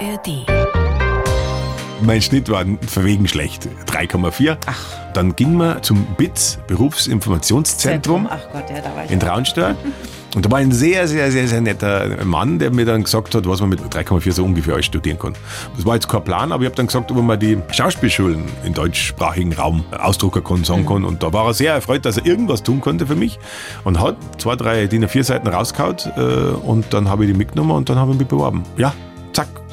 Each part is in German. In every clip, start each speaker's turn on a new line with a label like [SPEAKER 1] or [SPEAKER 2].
[SPEAKER 1] ARD.
[SPEAKER 2] Mein Schnitt war verwegen schlecht, 3,4. Dann ging man zum BITS, Berufsinformationszentrum
[SPEAKER 3] Ach Gott, ja, da war ich.
[SPEAKER 2] in Traunstein. Und da war ein sehr, sehr, sehr, sehr netter Mann, der mir dann gesagt hat, was man mit 3,4 so ungefähr alles studieren kann. Das war jetzt kein Plan, aber ich habe dann gesagt, ob man die Schauspielschulen im deutschsprachigen Raum ausdrucken kann, sagen kann. Und da war er sehr erfreut, dass er irgendwas tun konnte für mich. Und hat zwei, drei DIN A4 Seiten rausgehauen äh, und dann habe ich die mitgenommen und dann habe ich mich beworben. Ja,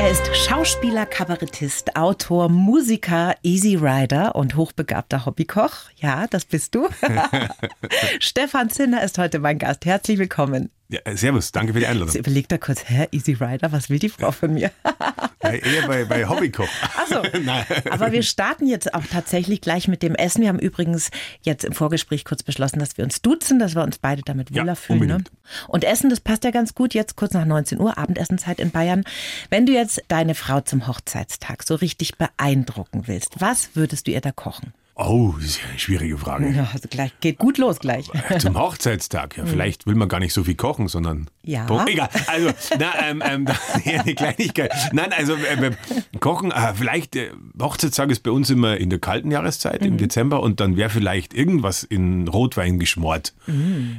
[SPEAKER 3] Er ist Schauspieler, Kabarettist, Autor, Musiker, Easy Rider und hochbegabter Hobbykoch. Ja, das bist du. Stefan Zinner ist heute mein Gast. Herzlich willkommen.
[SPEAKER 2] Ja, äh, servus, danke für die Einladung.
[SPEAKER 3] Jetzt überlegt er kurz, hä, Easy Rider, was will die Frau von mir?
[SPEAKER 2] Ja, eher bei, bei Hobbykoch.
[SPEAKER 3] Achso, aber wir starten jetzt auch tatsächlich gleich mit dem Essen. Wir haben übrigens jetzt im Vorgespräch kurz beschlossen, dass wir uns duzen, dass wir uns beide damit
[SPEAKER 2] Ja,
[SPEAKER 3] wohler fühlen. Ne? Und Essen, das passt ja ganz gut, jetzt kurz nach 19 Uhr, Abendessenzeit in Bayern. Wenn du jetzt deine Frau zum Hochzeitstag so richtig beeindrucken willst, was würdest du ihr da kochen?
[SPEAKER 2] Oh, das ist eine schwierige Frage.
[SPEAKER 3] Ja, also gleich, geht gut los gleich.
[SPEAKER 2] Zum Hochzeitstag, ja, vielleicht will man gar nicht so viel kochen, sondern.
[SPEAKER 3] Ja.
[SPEAKER 2] Bo- Egal, also, na, ähm, ähm, ja, eine Kleinigkeit. Nein, also, ähm, kochen, äh, vielleicht, äh, Hochzeitstag ist bei uns immer in der kalten Jahreszeit,
[SPEAKER 3] Mhm.
[SPEAKER 2] im Dezember, und dann wäre vielleicht irgendwas in Rotwein geschmort.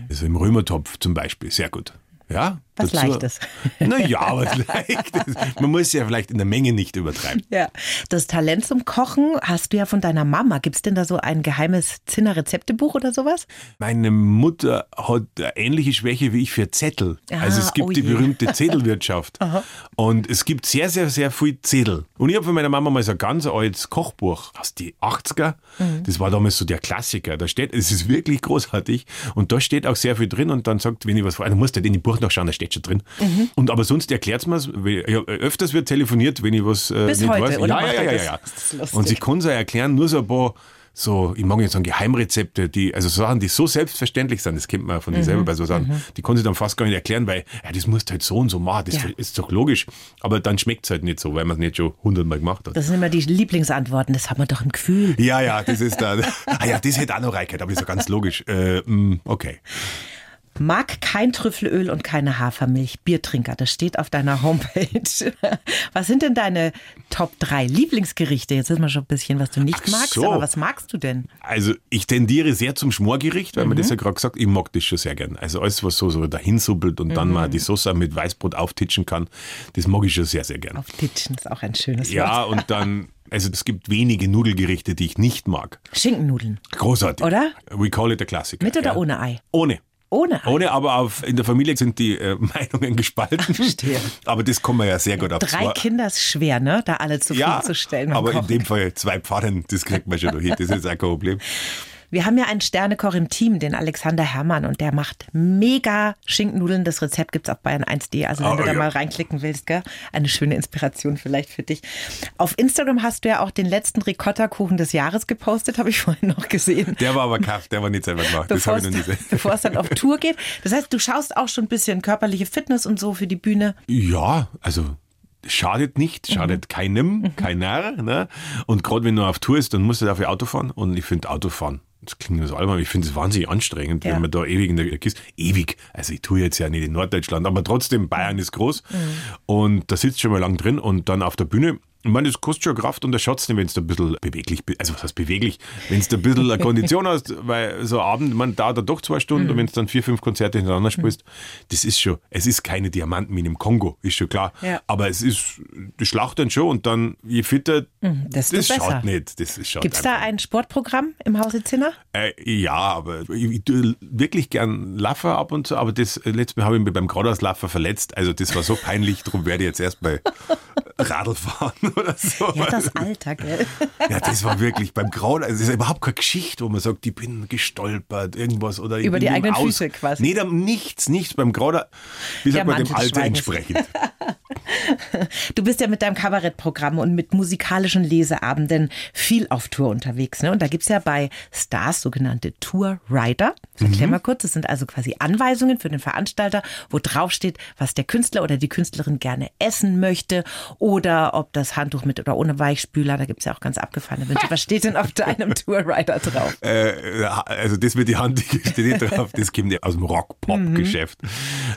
[SPEAKER 2] Also im Römertopf zum Beispiel, sehr gut. Ja?
[SPEAKER 3] Was Leichtes.
[SPEAKER 2] Naja, was Leichtes. Man muss ja vielleicht in der Menge nicht übertreiben.
[SPEAKER 3] Ja, das Talent zum Kochen hast du ja von deiner Mama. Gibt es denn da so ein geheimes Zinner-Rezeptebuch oder sowas?
[SPEAKER 2] Meine Mutter hat eine ähnliche Schwäche wie ich für Zettel.
[SPEAKER 3] Ah,
[SPEAKER 2] also es gibt
[SPEAKER 3] oh
[SPEAKER 2] die berühmte Zettelwirtschaft. und es gibt sehr, sehr, sehr viel Zettel. Und ich habe von meiner Mama mal so ein ganz altes Kochbuch aus die 80er.
[SPEAKER 3] Mhm.
[SPEAKER 2] Das war damals so der Klassiker. Da steht, es ist wirklich großartig. Und da steht auch sehr viel drin. Und dann sagt, wenn ich was frage, dann musst du in die Buch nachschauen, da steht schon drin.
[SPEAKER 3] Mhm.
[SPEAKER 2] Und aber sonst erklärt man es. Öfters wird telefoniert, wenn ich was äh,
[SPEAKER 3] Bis
[SPEAKER 2] nicht
[SPEAKER 3] heute,
[SPEAKER 2] weiß.
[SPEAKER 3] oder
[SPEAKER 2] ja, ja, ja, ja, ja. Und sie kann es auch erklären, nur so ein paar so, ich mag nicht sagen Geheimrezepte, die, also Sachen, die so selbstverständlich sind, das kennt man von
[SPEAKER 3] Mhm.
[SPEAKER 2] dir selber bei so Sachen, die kann sie dann fast gar nicht erklären, weil, ja, das musst du halt so und so machen, das
[SPEAKER 3] Ja.
[SPEAKER 2] ist doch logisch. Aber dann schmeckt es halt nicht so, weil man es nicht schon hundertmal gemacht hat.
[SPEAKER 3] Das sind immer die Lieblingsantworten. Das haben wir doch im Gefühl.
[SPEAKER 2] ja, ja, das ist da. ah ja, das hätte auch noch reingehört, aber ist ja ganz logisch. Äh, mh, okay.
[SPEAKER 3] Mag kein Trüffelöl und keine Hafermilch. Biertrinker, das steht auf deiner Homepage. Was sind denn deine Top 3 Lieblingsgerichte? Jetzt wissen wir schon ein bisschen, was du nicht
[SPEAKER 2] Ach
[SPEAKER 3] magst,
[SPEAKER 2] so.
[SPEAKER 3] aber was magst du denn?
[SPEAKER 2] Also ich tendiere sehr zum Schmorgericht, weil man das ja gerade gesagt, ich mag das schon sehr gern. Also alles, was so, so dahinsuppelt und dann mal die Soße mit Weißbrot auftitschen kann, das mag ich schon sehr, sehr gern.
[SPEAKER 3] Auf Titschen ist auch ein schönes
[SPEAKER 2] Ja,
[SPEAKER 3] Wort.
[SPEAKER 2] und dann, also es gibt wenige Nudelgerichte, die ich nicht mag.
[SPEAKER 3] Schinkennudeln.
[SPEAKER 2] Großartig.
[SPEAKER 3] Oder?
[SPEAKER 2] We call it a Klassiker.
[SPEAKER 3] Mit oder
[SPEAKER 2] ja.
[SPEAKER 3] ohne Ei?
[SPEAKER 2] Ohne.
[SPEAKER 3] Ohne.
[SPEAKER 2] Ohne, aber auf, in der Familie sind die äh, Meinungen gespalten.
[SPEAKER 3] Verstehe.
[SPEAKER 2] Aber das kommen wir ja sehr gut auf.
[SPEAKER 3] Drei
[SPEAKER 2] zwei-
[SPEAKER 3] Kinder ist schwer, ne? Da alle zufriedenzustellen. beim
[SPEAKER 2] aber in
[SPEAKER 3] Kochen.
[SPEAKER 2] dem Fall zwei Pfannen, das kriegt man schon noch hin. Das ist auch kein Problem.
[SPEAKER 3] Wir haben ja einen Sternekoch im Team, den Alexander Herrmann, und der macht mega Schinkennudeln. Das Rezept gibt's auf bayern1.de. Also wenn
[SPEAKER 2] Oh,
[SPEAKER 3] du da
[SPEAKER 2] ja.
[SPEAKER 3] mal reinklicken willst, gell? eine schöne Inspiration vielleicht für dich. Auf Instagram hast du ja auch den letzten Ricotta-Kuchen des Jahres gepostet, habe ich vorhin noch gesehen.
[SPEAKER 2] Der war aber kaff, der war nicht selber gemacht. Das
[SPEAKER 3] Bevor
[SPEAKER 2] habe ich noch nie gesehen.
[SPEAKER 3] bevor es dann auf Tour geht. Das heißt, du schaust auch schon ein bisschen körperliche Fitness und so für die Bühne.
[SPEAKER 2] Ja, also schadet nicht, schadet keinem, keiner. Ne? Und gerade wenn du auf Tour ist, dann musst du dafür Auto fahren. Und ich finde Autofahren, das klingt so albern, aber ich finde es wahnsinnig anstrengend,
[SPEAKER 3] Ja.
[SPEAKER 2] wenn man da ewig in der Kiste, ewig, also ich tue jetzt ja nicht in Norddeutschland, aber trotzdem, Bayern ist groß. Und da sitzt schon mal lang drin und dann auf der Bühne. Ich meine, das kostet schon Kraft und der Schatz, wenn du ein bisschen beweglich bist, also was heißt beweglich, wenn du ein bisschen eine Kondition hast, weil so Abend, man dauert da doch zwei Stunden und wenn du dann vier, fünf Konzerte hintereinander spielst, das ist schon, es ist keine Diamantenmine im Kongo, ist schon klar.
[SPEAKER 3] Ja.
[SPEAKER 2] Aber es ist, das schlacht dann schon und dann, je fitter,
[SPEAKER 3] desto
[SPEAKER 2] das
[SPEAKER 3] besser.
[SPEAKER 2] schaut nicht. Das schaut
[SPEAKER 3] Gibt's da ein Sportprogramm im Hause Zinner?
[SPEAKER 2] äh, ja, aber ich, ich tue wirklich gern Laffer ab und zu, aber das äh, letzte Mal habe ich mich beim Gradauslaffer verletzt. Also das war so peinlich, darum werde ich jetzt erst Radl fahren oder so.
[SPEAKER 3] Ja, das Alter, gell?
[SPEAKER 2] Ja, das war wirklich beim Grauen, also es ist überhaupt keine Geschichte, wo man sagt, ich bin gestolpert, irgendwas oder
[SPEAKER 3] Über die eigenen Füße quasi.
[SPEAKER 2] Nee, da, nichts, nichts. Beim Grauder, wie sagt
[SPEAKER 3] Der
[SPEAKER 2] man dem Alter entsprechend.
[SPEAKER 3] Du bist ja mit deinem Kabarettprogramm und mit musikalischen Leseabenden viel auf Tour unterwegs. Ne? Und da gibt es ja bei Stars sogenannte Tour Rider. Ich erklär mal kurz, das sind also quasi Anweisungen für den Veranstalter, wo drauf steht, was der Künstler oder die Künstlerin gerne essen möchte oder ob das Handtuch mit oder ohne Weichspüler, da gibt es ja auch ganz abgefahrene Wünsche. Was steht denn auf deinem Tour Rider drauf?
[SPEAKER 2] Äh, also das mit die Handtücher steht nicht drauf, das kommt ja aus dem Rock-Pop-Geschäft.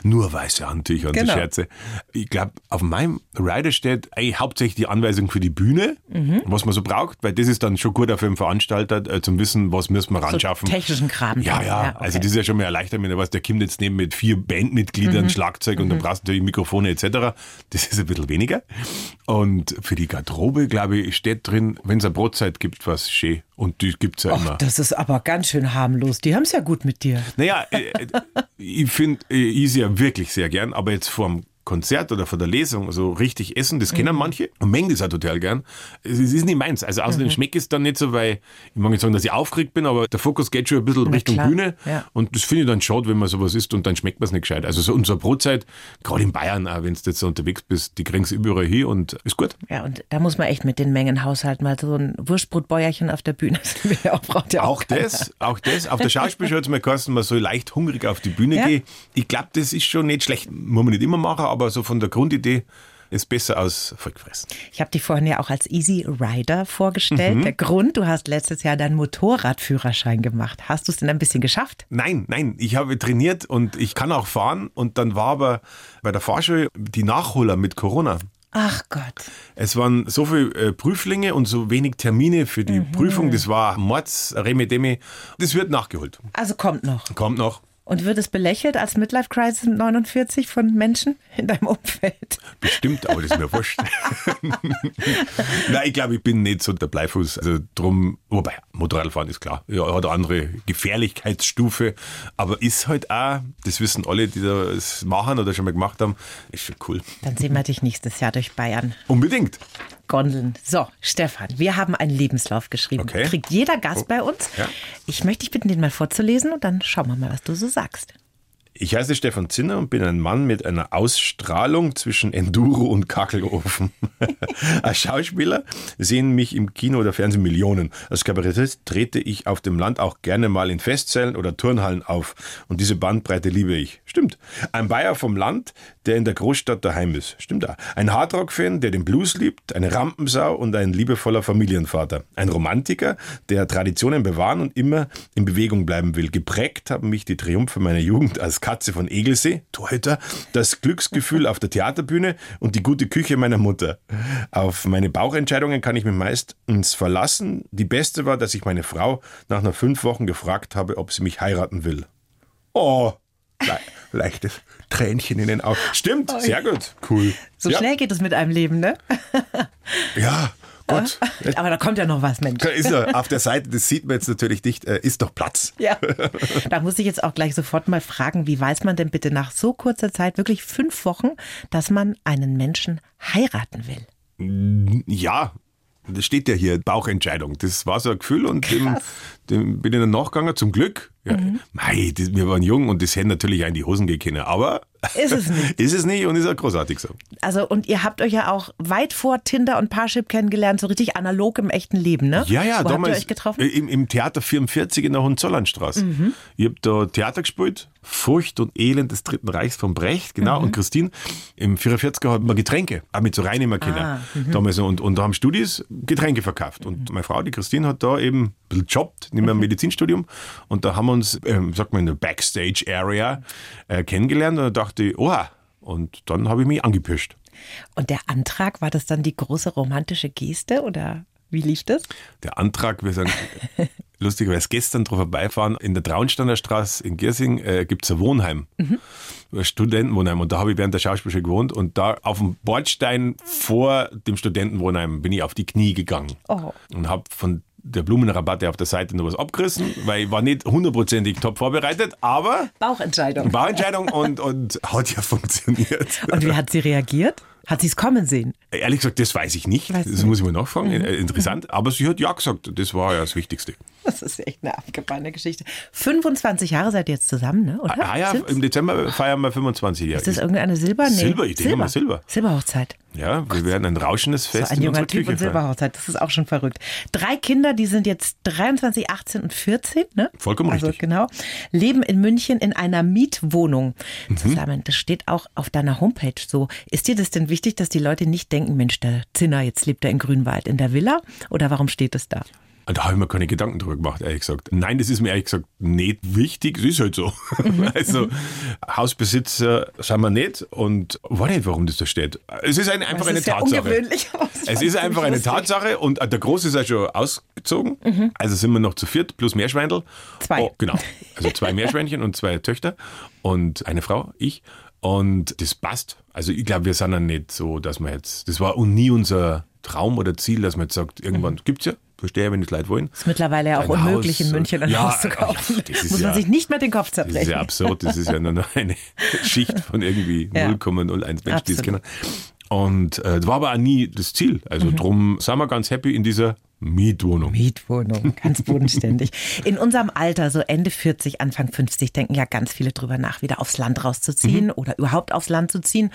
[SPEAKER 2] Nur weiße Handtücher und
[SPEAKER 3] Genau.
[SPEAKER 2] so Scherze. Ich glaube, auf meinem Rider steht eigentlich hauptsächlich die Anweisung für die Bühne, was man so braucht, weil das ist dann schon gut auch für den Veranstalter, äh, zum Wissen, was müssen wir ran schaffen.
[SPEAKER 3] technischen Kram.
[SPEAKER 2] Ja,
[SPEAKER 3] dann.
[SPEAKER 2] ja,
[SPEAKER 3] okay.
[SPEAKER 2] also das ist ja schon mal erleichtert, wenn du weißt, der kommt jetzt neben mit vier Bandmitgliedern, Schlagzeug und dann brauchst du natürlich Mikrofone etc. Das ist ein bisschen weniger. Und für die Garderobe, glaube ich, steht drin, wenn es eine Brotzeit gibt, was schön. Und die gibt's ja immer.
[SPEAKER 3] Och, das ist aber ganz schön harmlos. Die haben es ja gut mit dir.
[SPEAKER 2] Naja, äh, äh, ich finde äh, Easy ja wirklich sehr gern, aber jetzt vorm Konzert oder vor der Lesung so richtig essen, das
[SPEAKER 3] Mhm.
[SPEAKER 2] kennen manche und mengen das auch total gern. Es ist nicht meins. Also
[SPEAKER 3] Mhm.
[SPEAKER 2] außerdem schmeckt es dann nicht so, weil ich mag nicht sagen, dass ich aufgeregt bin, aber der Fokus geht schon ein bisschen Richtung
[SPEAKER 3] klar,
[SPEAKER 2] Bühne
[SPEAKER 3] ja.
[SPEAKER 2] und das finde ich dann schade, wenn man sowas isst und dann schmeckt man es nicht gescheit. Also so unsere Brotzeit, gerade in Bayern, auch wenn du jetzt so unterwegs bist, die kriegen es überall hin und ist gut.
[SPEAKER 3] Ja, und da muss man echt mit den Mengen haushalten, weil so ein Wurstbrotbäuerchen auf der Bühne ja auch, braucht ja auch,
[SPEAKER 2] Auch das, auch das. Auf der Schauspielschule hat es mir geheißen, man soll leicht hungrig auf die Bühne
[SPEAKER 3] Ja.
[SPEAKER 2] gehen. Ich glaube, das ist schon nicht schlecht. Muss man nicht immer machen, aber so von der Grundidee ist besser als vollgefressen.
[SPEAKER 3] Ich habe dich vorhin ja auch als Easy Rider
[SPEAKER 2] Mhm.
[SPEAKER 3] vorgestellt. Der Grund, du hast letztes Jahr deinen Motorradführerschein gemacht. Hast du es denn ein bisschen geschafft?
[SPEAKER 2] Nein, nein, ich habe trainiert und ich kann auch fahren. Und dann war aber bei der Fahrschule die Nachholer mit Corona.
[SPEAKER 3] Ach Gott.
[SPEAKER 2] Es waren so viele äh, Prüflinge und so wenig Termine für die Prüfung. Das war Mords, Remedemi. Das wird nachgeholt.
[SPEAKER 3] Also kommt noch.
[SPEAKER 2] Kommt noch.
[SPEAKER 3] Und wird es belächelt als Midlife Crisis mit 49 von Menschen in deinem Umfeld?
[SPEAKER 2] Bestimmt, aber das ist mir wurscht. Nein, ich glaube, ich bin nicht so der Bleifuß. Also drum, wobei, Motorradfahren ist klar. Ja, hat eine andere Gefährlichkeitsstufe, aber ist halt auch, das wissen alle, die das machen oder schon mal gemacht haben, ist schon cool.
[SPEAKER 3] Dann sehen wir dich nächstes Jahr durch Bayern.
[SPEAKER 2] Unbedingt.
[SPEAKER 3] Gondeln. So, Stefan, wir haben einen Lebenslauf geschrieben.
[SPEAKER 2] Okay. Oh.
[SPEAKER 3] Kriegt jeder Gast bei uns.
[SPEAKER 2] Ja.
[SPEAKER 3] Ich möchte dich bitten, den mal vorzulesen und dann schauen wir mal, was du so sagst.
[SPEAKER 2] Ich heiße Stefan Zinner und bin ein Mann mit einer Ausstrahlung zwischen Enduro und Kachelofen. Als Schauspieler sehen mich im Kino oder Fernsehen Millionen. Als Kabarettist trete ich auf dem Land auch gerne mal in Festsälen oder Turnhallen auf. Und diese Bandbreite liebe ich. Stimmt. Ein Bayer vom Land, der in der Großstadt daheim ist. Stimmt auch. Ein Hardrock-Fan, der den Blues liebt, eine Rampensau und ein liebevoller Familienvater. Ein Romantiker, der Traditionen bewahren und immer in Bewegung bleiben will. Geprägt haben mich die Triumphe meiner Jugend als Katze von Egelsee, Torhüter, das Glücksgefühl auf der Theaterbühne und die gute Küche meiner Mutter. Auf meine Bauchentscheidungen kann ich mich meistens verlassen. Die beste war, dass ich meine Frau nach nur fünf Wochen gefragt habe, ob sie mich heiraten will. Oh, le leichtes Tränchen in den Augen. Stimmt, sehr gut. Cool.
[SPEAKER 3] So
[SPEAKER 2] ja.
[SPEAKER 3] schnell geht es mit einem Leben, ne?
[SPEAKER 2] Ja, gut.
[SPEAKER 3] Aber da kommt ja noch was, Mensch.
[SPEAKER 2] Ist er auf der Seite, das sieht man jetzt natürlich nicht, äh, ist doch Platz.
[SPEAKER 3] Ja. Da muss ich jetzt auch gleich sofort mal fragen, wie weiß man denn bitte nach so kurzer Zeit, wirklich fünf Wochen, dass man einen Menschen heiraten will?
[SPEAKER 2] Ja, das steht ja hier, Bauchentscheidung. Das war so ein Gefühl und dem, dem bin ich dann nachgegangen, zum Glück. Ja, Mei, das, wir waren jung und das hätte natürlich auch in die Hosen gehen aber
[SPEAKER 3] Ist es nicht.
[SPEAKER 2] ist es nicht und ist auch großartig so.
[SPEAKER 3] Also, und ihr habt euch ja auch weit vor Tinder und Parship kennengelernt, so richtig analog im echten Leben, ne?
[SPEAKER 2] Ja, ja,
[SPEAKER 3] Wo
[SPEAKER 2] damals
[SPEAKER 3] habt ihr euch getroffen?
[SPEAKER 2] Im, im Theater 44 in der Hohenzollernstraße. Ich habe da Theater gespielt, Furcht und Elend des Dritten Reichs von Brecht, genau, und Christine. Im 44er hatten wir Getränke, auch mit so reinnehmen können.
[SPEAKER 3] Ah,
[SPEAKER 2] damals und, und da haben Studis Getränke verkauft. Und meine Frau, die Christine, hat da eben ein bisschen jobbt, nicht mehr im Medizinstudium. Und da haben wir uns, ähm, sagt man, in der Backstage-Area äh, kennengelernt. Und da dachte ich, oha. Und dann habe ich mich angepischt.
[SPEAKER 3] Und der Antrag, war das dann die große romantische Geste oder wie lief das?
[SPEAKER 2] Der Antrag, wir sagen, lustigerweise gestern drauf vorbeifahren, in der Traunsteiner Straße in Giersing äh, gibt es ein Wohnheim, ein Studentenwohnheim. Und da habe ich während der Schauspielschule gewohnt. Und da auf dem Bordstein vor dem Studentenwohnheim bin ich auf die Knie gegangen
[SPEAKER 3] Oh.
[SPEAKER 2] und habe von der Blumenrabatte auf der Seite noch was abgerissen, weil ich war nicht hundertprozentig top vorbereitet, aber
[SPEAKER 3] Bauchentscheidung.
[SPEAKER 2] Bauentscheidung und, und hat ja funktioniert.
[SPEAKER 3] Und wie hat sie reagiert? Hat sie es kommen sehen?
[SPEAKER 2] Ehrlich gesagt, das weiß ich nicht.
[SPEAKER 3] Weißt du
[SPEAKER 2] das muss ich mal nachfragen. Äh, Interessant. Aber sie hat ja gesagt. Das war ja das Wichtigste.
[SPEAKER 3] Das ist echt eine abgefahrene Geschichte. 25 Jahre seid ihr jetzt zusammen, ne? oder?
[SPEAKER 2] Ah ja,
[SPEAKER 3] Sind's?
[SPEAKER 2] im Dezember feiern wir 25 Jahre.
[SPEAKER 3] Ist das irgendeine Silber? Nee.
[SPEAKER 2] Silber, ich denke mal Silber.
[SPEAKER 3] Silberhochzeit.
[SPEAKER 2] Ja, wir werden ein rauschendes
[SPEAKER 3] So
[SPEAKER 2] Fest
[SPEAKER 3] ein
[SPEAKER 2] in
[SPEAKER 3] junger Typ
[SPEAKER 2] Küche
[SPEAKER 3] und. Silberhochzeit, das ist auch schon verrückt. Drei Kinder, die sind jetzt 23, 18 und 14, ne?
[SPEAKER 2] Vollkommen
[SPEAKER 3] also,
[SPEAKER 2] richtig.
[SPEAKER 3] genau. Leben in München in einer Mietwohnung
[SPEAKER 2] Mhm.
[SPEAKER 3] zusammen. Das steht auch auf deiner Homepage so. Ist dir das denn wichtig, dass die Leute nicht denken, Mensch, der Zinner, jetzt lebt er in Grünwald in der Villa? Oder warum steht das da?
[SPEAKER 2] Und Da habe ich mir keine Gedanken drüber gemacht, ehrlich gesagt. Nein, das ist mir ehrlich gesagt nicht wichtig. Es ist halt so.
[SPEAKER 3] Mhm.
[SPEAKER 2] Also, Hausbesitzer sind wir nicht und weiß nicht, warum das da steht. Es ist eine, einfach
[SPEAKER 3] Das
[SPEAKER 2] eine
[SPEAKER 3] ist
[SPEAKER 2] Tatsache.
[SPEAKER 3] ungewöhnlich.
[SPEAKER 2] Es ist einfach eine
[SPEAKER 3] lustig.
[SPEAKER 2] Tatsache und der Große ist ja schon ausgezogen.
[SPEAKER 3] Mhm.
[SPEAKER 2] Also sind wir noch zu viert plus Meerschweindel.
[SPEAKER 3] Zwei.
[SPEAKER 2] Oh, genau. Also zwei Meerschweinchen und zwei Töchter und eine Frau, ich. Und das passt. Also ich glaube, wir sind ja nicht so, dass wir jetzt, das war nie unser Traum oder Ziel, dass man jetzt sagt, irgendwann gibt's ja, verstehe, wenn die Leute wollen.
[SPEAKER 3] Ist mittlerweile ja auch
[SPEAKER 2] Ein
[SPEAKER 3] unmöglich,
[SPEAKER 2] Haus,
[SPEAKER 3] in München ein
[SPEAKER 2] ja,
[SPEAKER 3] Haus zu kaufen. Muss man
[SPEAKER 2] ja-
[SPEAKER 3] sich nicht mehr den Kopf
[SPEAKER 2] Das ist
[SPEAKER 3] zerbrechen.
[SPEAKER 2] ja absurd, das ist ja nur eine Schicht von irgendwie
[SPEAKER 3] Ja.
[SPEAKER 2] 0,01 Menschen, die es kennen. Und äh, das war aber auch nie das Ziel. Also
[SPEAKER 3] Mhm.
[SPEAKER 2] drum sind wir ganz happy in dieser Mietwohnung.
[SPEAKER 3] Mietwohnung, ganz bodenständig. In unserem Alter, so Ende 40, Anfang 50, denken ja ganz viele drüber nach, wieder aufs Land rauszuziehen oder überhaupt aufs Land zu ziehen.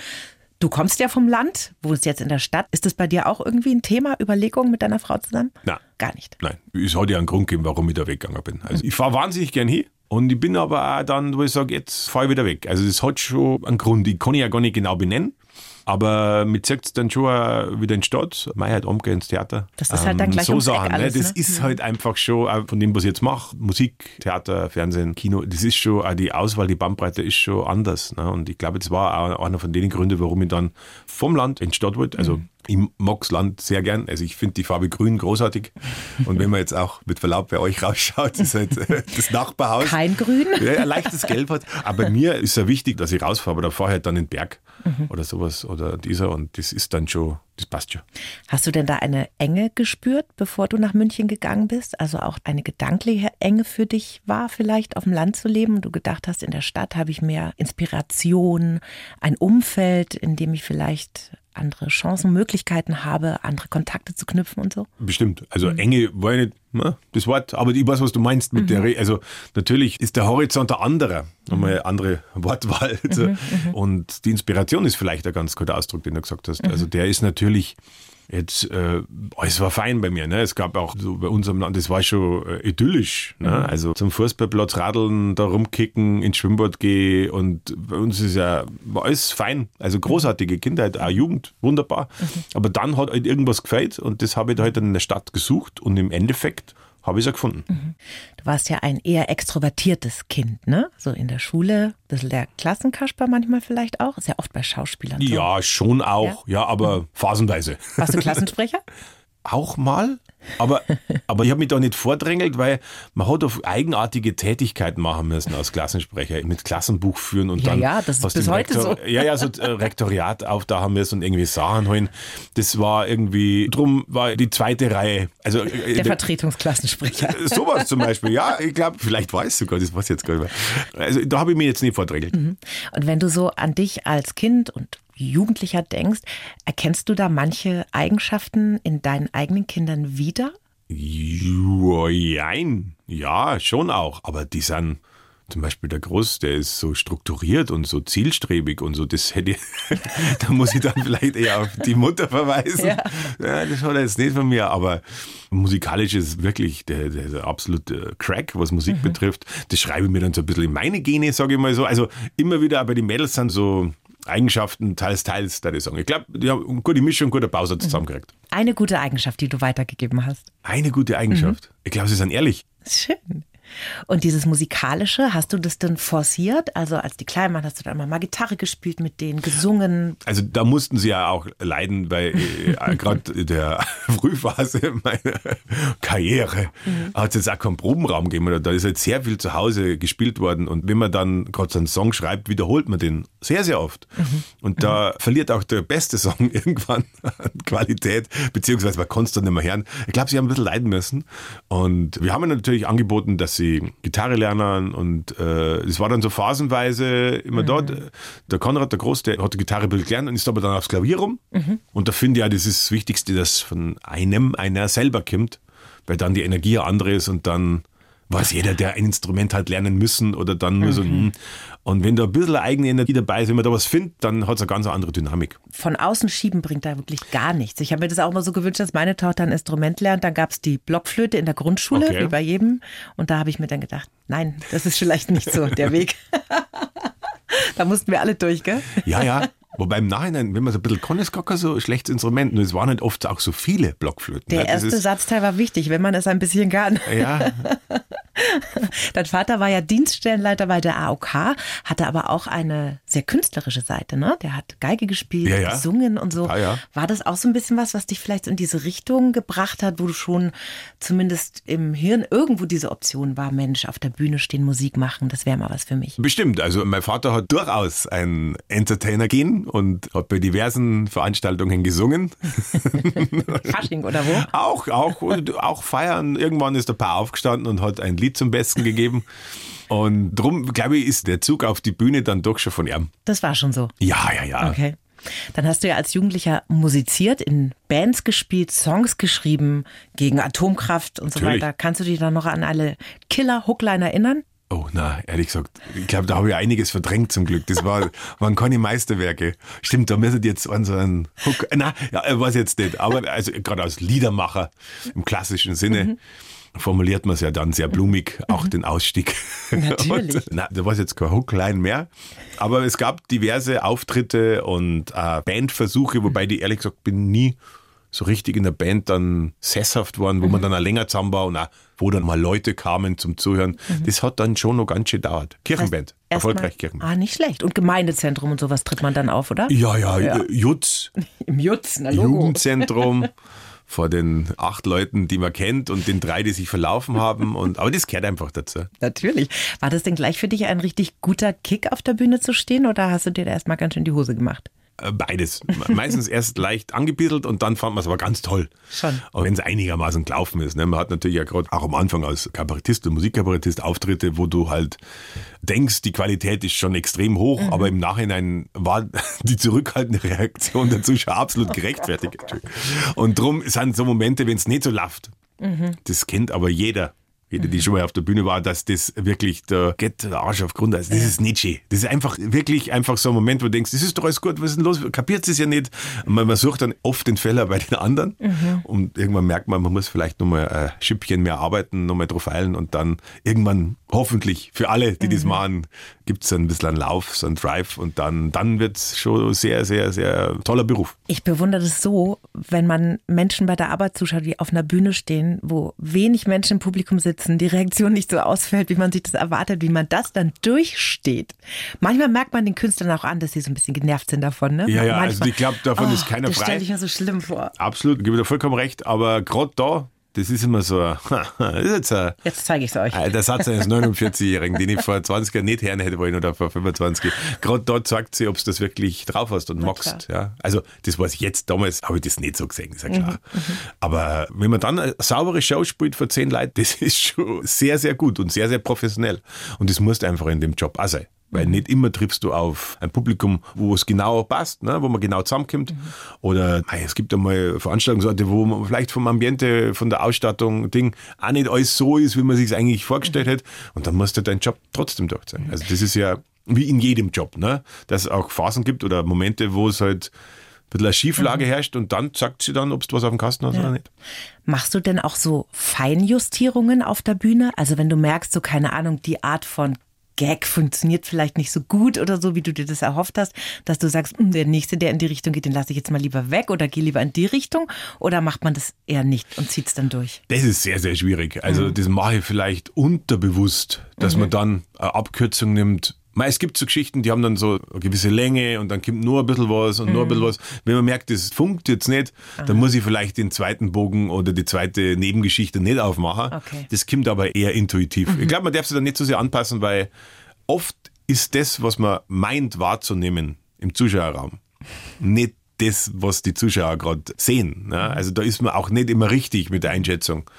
[SPEAKER 3] Du kommst ja vom Land, wohnst jetzt in der Stadt. Ist das bei dir auch irgendwie ein Thema, Überlegung mit deiner Frau zusammen?
[SPEAKER 2] Na.
[SPEAKER 3] Gar nicht.
[SPEAKER 2] Nein, es hat ja einen Grund gegeben, warum ich da weggegangen bin. Also ich fahre wahnsinnig gern hin und ich bin aber auch dann, wo ich sage, jetzt fahre ich wieder weg. Also das hat schon einen Grund. Ich kann ihn ja gar nicht genau benennen. Aber mit es dann schon auch wieder in die Stadt, mei halt umgehen ins Theater.
[SPEAKER 3] Das ist halt dann gleich
[SPEAKER 2] so Sachen,
[SPEAKER 3] alles,
[SPEAKER 2] ne? Das
[SPEAKER 3] ne?
[SPEAKER 2] ist halt einfach schon, auch von dem, was ich jetzt mache, Musik, Theater, Fernsehen, Kino, das ist schon, auch die Auswahl, die Bandbreite ist schon anders. Ne? Und ich glaube, das war auch einer von den Gründen, warum ich dann vom Land in die Stadt wollte. Also
[SPEAKER 3] Mhm.
[SPEAKER 2] ich mag's Land sehr gern. Also ich finde die Farbe grün großartig. Und wenn man jetzt auch mit Verlaub bei euch rausschaut, ist halt äh, das Nachbarhaus.
[SPEAKER 3] Kein Grün?
[SPEAKER 2] Ja, ein leichtes Gelb hat. Aber mir ist ja wichtig, dass ich rausfahre, aber da fahre ich halt dann in den Berg
[SPEAKER 3] Mhm.
[SPEAKER 2] oder sowas oder dieser und das ist dann schon, das passt schon.
[SPEAKER 3] Hast du denn da eine Enge gespürt, bevor du nach München gegangen bist? Also auch eine gedankliche Enge für dich war, vielleicht auf dem Land zu leben und du gedacht hast, in der Stadt habe ich mehr Inspiration, ein Umfeld, in dem ich vielleicht andere Chancen, Möglichkeiten habe, andere Kontakte zu knüpfen und so?
[SPEAKER 2] Bestimmt. Also
[SPEAKER 3] Mhm.
[SPEAKER 2] enge war ja nicht ne, das Wort, aber ich weiß, was du meinst mit
[SPEAKER 3] Mhm.
[SPEAKER 2] der Re Also natürlich ist der Horizont der anderer.
[SPEAKER 3] Mhm.
[SPEAKER 2] Nochmal eine andere Wortwahl. Also, Und die Inspiration ist vielleicht ein ganz guter Ausdruck, den du gesagt hast.
[SPEAKER 3] Mhm.
[SPEAKER 2] Also der ist natürlich jetzt, äh, es war fein bei mir. Ne? Es gab auch so bei unserem Land, das war schon äh, idyllisch. Ne?
[SPEAKER 3] Mhm.
[SPEAKER 2] Also zum Fußballplatz radeln, da rumkicken, ins Schwimmbad gehen und bei uns ist ja war alles fein. Also großartige Kindheit, auch Jugend, wunderbar. Aber dann hat halt irgendwas gefällt und das habe ich halt in der Stadt gesucht und im Endeffekt habe ich es ja gefunden.
[SPEAKER 3] Du warst ja ein eher extrovertiertes Kind, ne? So in der Schule, ein bisschen der Klassenkasper manchmal vielleicht auch. Ist ja oft bei Schauspielern so.
[SPEAKER 2] Ja, schon auch. Ja, aber phasenweise.
[SPEAKER 3] Warst du Klassensprecher?
[SPEAKER 2] Auch mal. Aber, aber ich habe mich da nicht vordrängelt, weil man hat auf eigenartige Tätigkeiten machen müssen als Klassensprecher, mit Klassenbuch führen und
[SPEAKER 3] Ja,
[SPEAKER 2] dann
[SPEAKER 3] ja, das ist bis heute so.
[SPEAKER 2] Ja, ja, so äh, Rektoriat aufdachen müssen und irgendwie Sachen holen. Das war irgendwie, drum war die zweite Reihe. Also äh,
[SPEAKER 3] Der Vertretungsklassensprecher.
[SPEAKER 2] Sowas zum Beispiel, ja, ich glaube, vielleicht weiß ich sogar, das weiß ich jetzt gar nicht mehr. Also da habe ich mich jetzt nicht vordrängelt.
[SPEAKER 3] Und wenn du so an dich als Kind und Jugendlicher denkst, erkennst du da manche Eigenschaften in deinen eigenen Kindern wieder?
[SPEAKER 2] Jein. Ja, schon auch. Aber die sind, zum Beispiel der Groß, der ist so strukturiert und so zielstrebig und so, das hätte ich, da muss ich dann vielleicht eher auf die Mutter verweisen.
[SPEAKER 3] Ja.
[SPEAKER 2] Ja. das hat er jetzt nicht von mir, aber musikalisch ist wirklich der, der, der absolute Crack, was Musik betrifft. Das schreibe ich mir dann so ein bisschen in meine Gene, sage ich mal so. Also immer wieder, aber die Mädels sind so Eigenschaften, teils, teils, da ich sagen. Ich glaube, die haben eine gute Mischung, einen guten Bausatz zusammengekriegt.
[SPEAKER 3] Eine gute Eigenschaft, die du weitergegeben hast.
[SPEAKER 2] Eine gute Eigenschaft. Ich glaube, sie sind ehrlich.
[SPEAKER 3] Schön. Und dieses Musikalische, hast du das denn forciert? Also als die Kleinen waren, hast du dann mal, mal Gitarre gespielt mit denen, gesungen?
[SPEAKER 2] Also da mussten sie ja auch leiden, weil äh, gerade in der Frühphase meiner Karriere hat es jetzt auch keinen Probenraum gegeben. Oder Da ist jetzt sehr viel zu Hause gespielt worden. Und wenn man dann gerade so einen Song schreibt, wiederholt man den sehr, sehr oft. Und da verliert auch der beste Song irgendwann an Qualität, beziehungsweise man kann es dann nicht mehr hören. Ich glaube, sie haben ein bisschen leiden müssen. Und wir haben ihnen natürlich angeboten, dass sie Gitarre lernen. Und äh, es war dann so phasenweise immer dort. Der Konrad, der Groß, der hat die Gitarre gelernt und ist aber dann aufs Klavier rum. Und da finde ich ja, das ist das Wichtigste, dass von einem einer selber kommt. weil dann die Energie andere ist und dann weiß jeder, der ein Instrument hat lernen müssen oder dann nur so. hm. Und wenn da ein bisschen eigene Energie dabei ist, wenn man da was findet, dann hat es eine ganz andere Dynamik.
[SPEAKER 3] Von außen schieben bringt da wirklich gar nichts. Ich habe mir das auch mal so gewünscht, dass meine Tochter ein Instrument lernt. Dann gab es die Blockflöte in der Grundschule,
[SPEAKER 2] Okay.
[SPEAKER 3] wie bei jedem. Und da habe ich mir dann gedacht, nein, das ist vielleicht nicht so der Weg. da mussten wir alle durch, gell?
[SPEAKER 2] Ja, ja. Wobei im Nachhinein, wenn man so ein bisschen kann, ist gar kein so schlechtes Instrument. Nur es waren nicht oft auch so viele Blockflöten.
[SPEAKER 3] Der
[SPEAKER 2] ne? Das
[SPEAKER 3] erste
[SPEAKER 2] ist-
[SPEAKER 3] Satzteil war wichtig, wenn man es ein bisschen kann.
[SPEAKER 2] Ja,
[SPEAKER 3] Dein Vater war ja Dienststellenleiter bei der AOK, hatte aber auch eine sehr künstlerische Seite, ne? Der hat Geige gespielt,
[SPEAKER 2] Ja, ja.
[SPEAKER 3] gesungen und so.
[SPEAKER 2] Ja.
[SPEAKER 3] War das auch so ein bisschen was, was dich vielleicht in diese Richtung gebracht hat, wo du schon zumindest im Hirn irgendwo diese Option war, Mensch, auf der Bühne stehen, Musik machen, das wäre mal was für mich.
[SPEAKER 2] bestimmt. Also mein Vater hat durchaus ein Entertainer und hat bei diversen Veranstaltungen gesungen.
[SPEAKER 3] Fasching oder wo?
[SPEAKER 2] Auch, auch, auch feiern. Irgendwann ist der Paar aufgestanden und hat ein Lied zum Besten gegeben. Und drum, glaube ich, ist der Zug auf die Bühne dann doch schon von ihm.
[SPEAKER 3] Das war schon so.
[SPEAKER 2] Ja, ja, ja.
[SPEAKER 3] Okay. Dann hast du ja als Jugendlicher musiziert, in Bands gespielt, Songs geschrieben gegen Atomkraft und so
[SPEAKER 2] Natürlich.
[SPEAKER 3] weiter. Kannst du dich dann noch an alle Killer-Hookline erinnern?
[SPEAKER 2] Oh, na, ehrlich gesagt, ich glaube, da habe ich einiges verdrängt zum Glück. Das war, waren keine Meisterwerke. Stimmt, da müsstet jetzt an so einen Hook, na, ja, weiß jetzt nicht. Aber also gerade als Liedermacher im klassischen Sinne formuliert man es ja dann sehr blumig, auch den Ausstieg.
[SPEAKER 3] Natürlich.
[SPEAKER 2] Und, na, da war jetzt kein Hookline mehr. Aber es gab diverse Auftritte und äh, Bandversuche, wobei die ehrlich gesagt bin nie so richtig in der Band dann sesshaft waren, wo man dann auch länger zusammen war und auch, wo dann mal Leute kamen zum Zuhören. Das hat dann schon noch ganz schön dauert. Kirchenband.
[SPEAKER 3] Mal-
[SPEAKER 2] Erfolgreich Kirchenband.
[SPEAKER 3] Ah, nicht schlecht. Und Gemeindezentrum und sowas tritt man dann auf, oder?
[SPEAKER 2] Ja, ja,
[SPEAKER 3] Ja.
[SPEAKER 2] Jutz,
[SPEAKER 3] Im Jutz, na Logo.
[SPEAKER 2] Jugendzentrum. Vor den acht Leuten, die man kennt und den drei, die sich verlaufen haben. Und, aber das gehört einfach dazu.
[SPEAKER 3] Natürlich. War das denn gleich für dich ein richtig guter Kick, auf der Bühne zu stehen oder hast du dir da erstmal ganz schön die Hose gemacht?
[SPEAKER 2] Äh, Beides. Meistens erst leicht angebiedelt und dann fand man es aber ganz toll.
[SPEAKER 3] Schon.
[SPEAKER 2] Und wenn es einigermaßen gelaufen ist. Ne? Man hat natürlich ja gerade auch am Anfang als Kabarettist und Musikkabarettist Auftritte, wo du halt denkst, die Qualität ist schon extrem hoch, aber im Nachhinein war die zurückhaltende Reaktion der Zuschauer absolut gerechtfertigt. Und drum sind so Momente, wenn es nicht so läuft. Das kennt aber jeder. Jeder, die schon mal auf der Bühne war, dass das wirklich der geht der Arsch auf Grund. Also das ist nicht schön. Das ist einfach wirklich einfach so ein Moment, wo du denkst, das ist doch alles gut, was ist denn los? Kapiert es ja nicht. Man, man sucht dann oft den Fehler bei den anderen. Und irgendwann merkt man, man muss vielleicht nochmal ein Schippchen mehr arbeiten, nochmal drauf eilen und dann irgendwann hoffentlich für alle, die das machen, gibt es ein bisschen einen Lauf, so einen Drive und dann, dann wird es schon sehr, sehr, sehr toller Beruf.
[SPEAKER 3] Ich bewundere das so, wenn man Menschen bei der Arbeit zuschaut, die auf einer Bühne stehen, wo wenig Menschen im Publikum sitzen, die Reaktion nicht so ausfällt, wie man sich das erwartet, wie man das dann durchsteht. Manchmal merkt man den Künstlern auch an, dass sie so ein bisschen genervt sind davon. Ne?
[SPEAKER 2] Ja, ja, also
[SPEAKER 3] Manchmal,
[SPEAKER 2] ich glaube, davon ist keiner
[SPEAKER 3] das
[SPEAKER 2] frei.
[SPEAKER 3] stelle ich mir so schlimm vor.
[SPEAKER 2] Absolut, gebe dir vollkommen recht, aber gerade da, das ist immer so, ist jetzt ein,
[SPEAKER 3] Jetzt zeige ich es euch.
[SPEAKER 2] der Satz eines 49-Jährigen, den ich vor 20 Jahren nicht hören hätte wollen oder vor 25. Gerade dort sagt sie, ob du das wirklich drauf hast und magst. Ja? Also, das weiß ich jetzt. Damals habe ich das nicht so gesehen, ist ja klar. Aber wenn man dann eine saubere Show spielt für zehn Leute, das ist schon sehr, sehr gut und sehr, sehr professionell. Und das musst du einfach in dem Job auch sein. Weil nicht immer triffst du auf ein Publikum, wo es genau passt, ne? wo man genau zusammenkommt. Oder hey, es gibt einmal Veranstaltungsorte, wo man vielleicht vom Ambiente, von der Ausstattung, Ding, auch nicht alles so ist, wie man sich eigentlich vorgestellt hat. Und dann musst du deinen Job trotzdem durchziehen. Also das ist ja wie in jedem Job, ne? dass es auch Phasen gibt oder Momente, wo es halt ein bisschen eine Schieflage herrscht und dann sagt sie dann, ob du was auf dem Kasten hast oder nicht.
[SPEAKER 3] Machst du denn auch so Feinjustierungen auf der Bühne? Also wenn du merkst, so keine Ahnung, die Art von Gag funktioniert vielleicht nicht so gut oder so, wie du dir das erhofft hast, dass du sagst, "Hm, der nächste, der in die Richtung geht, den lasse ich jetzt mal lieber weg oder geh lieber in die Richtung? Oder macht man das eher nicht und zieht es dann durch?
[SPEAKER 2] Das ist sehr, sehr schwierig. Also das mache ich vielleicht unterbewusst, dass man dann eine Abkürzung nimmt. Es gibt so Geschichten, die haben dann so eine gewisse Länge und dann kommt nur ein bisschen was und nur ein bisschen was. Wenn man merkt, das funkt jetzt nicht, dann muss ich vielleicht den zweiten Bogen oder die zweite Nebengeschichte nicht aufmachen.
[SPEAKER 3] Okay.
[SPEAKER 2] Das kommt aber eher intuitiv. Ich glaube, man darf sich dann nicht so sehr anpassen, weil oft ist das, was man meint wahrzunehmen im Zuschauerraum, nicht das, was die Zuschauer gerade sehen. Ne? Also da ist man auch nicht immer richtig mit der Einschätzung.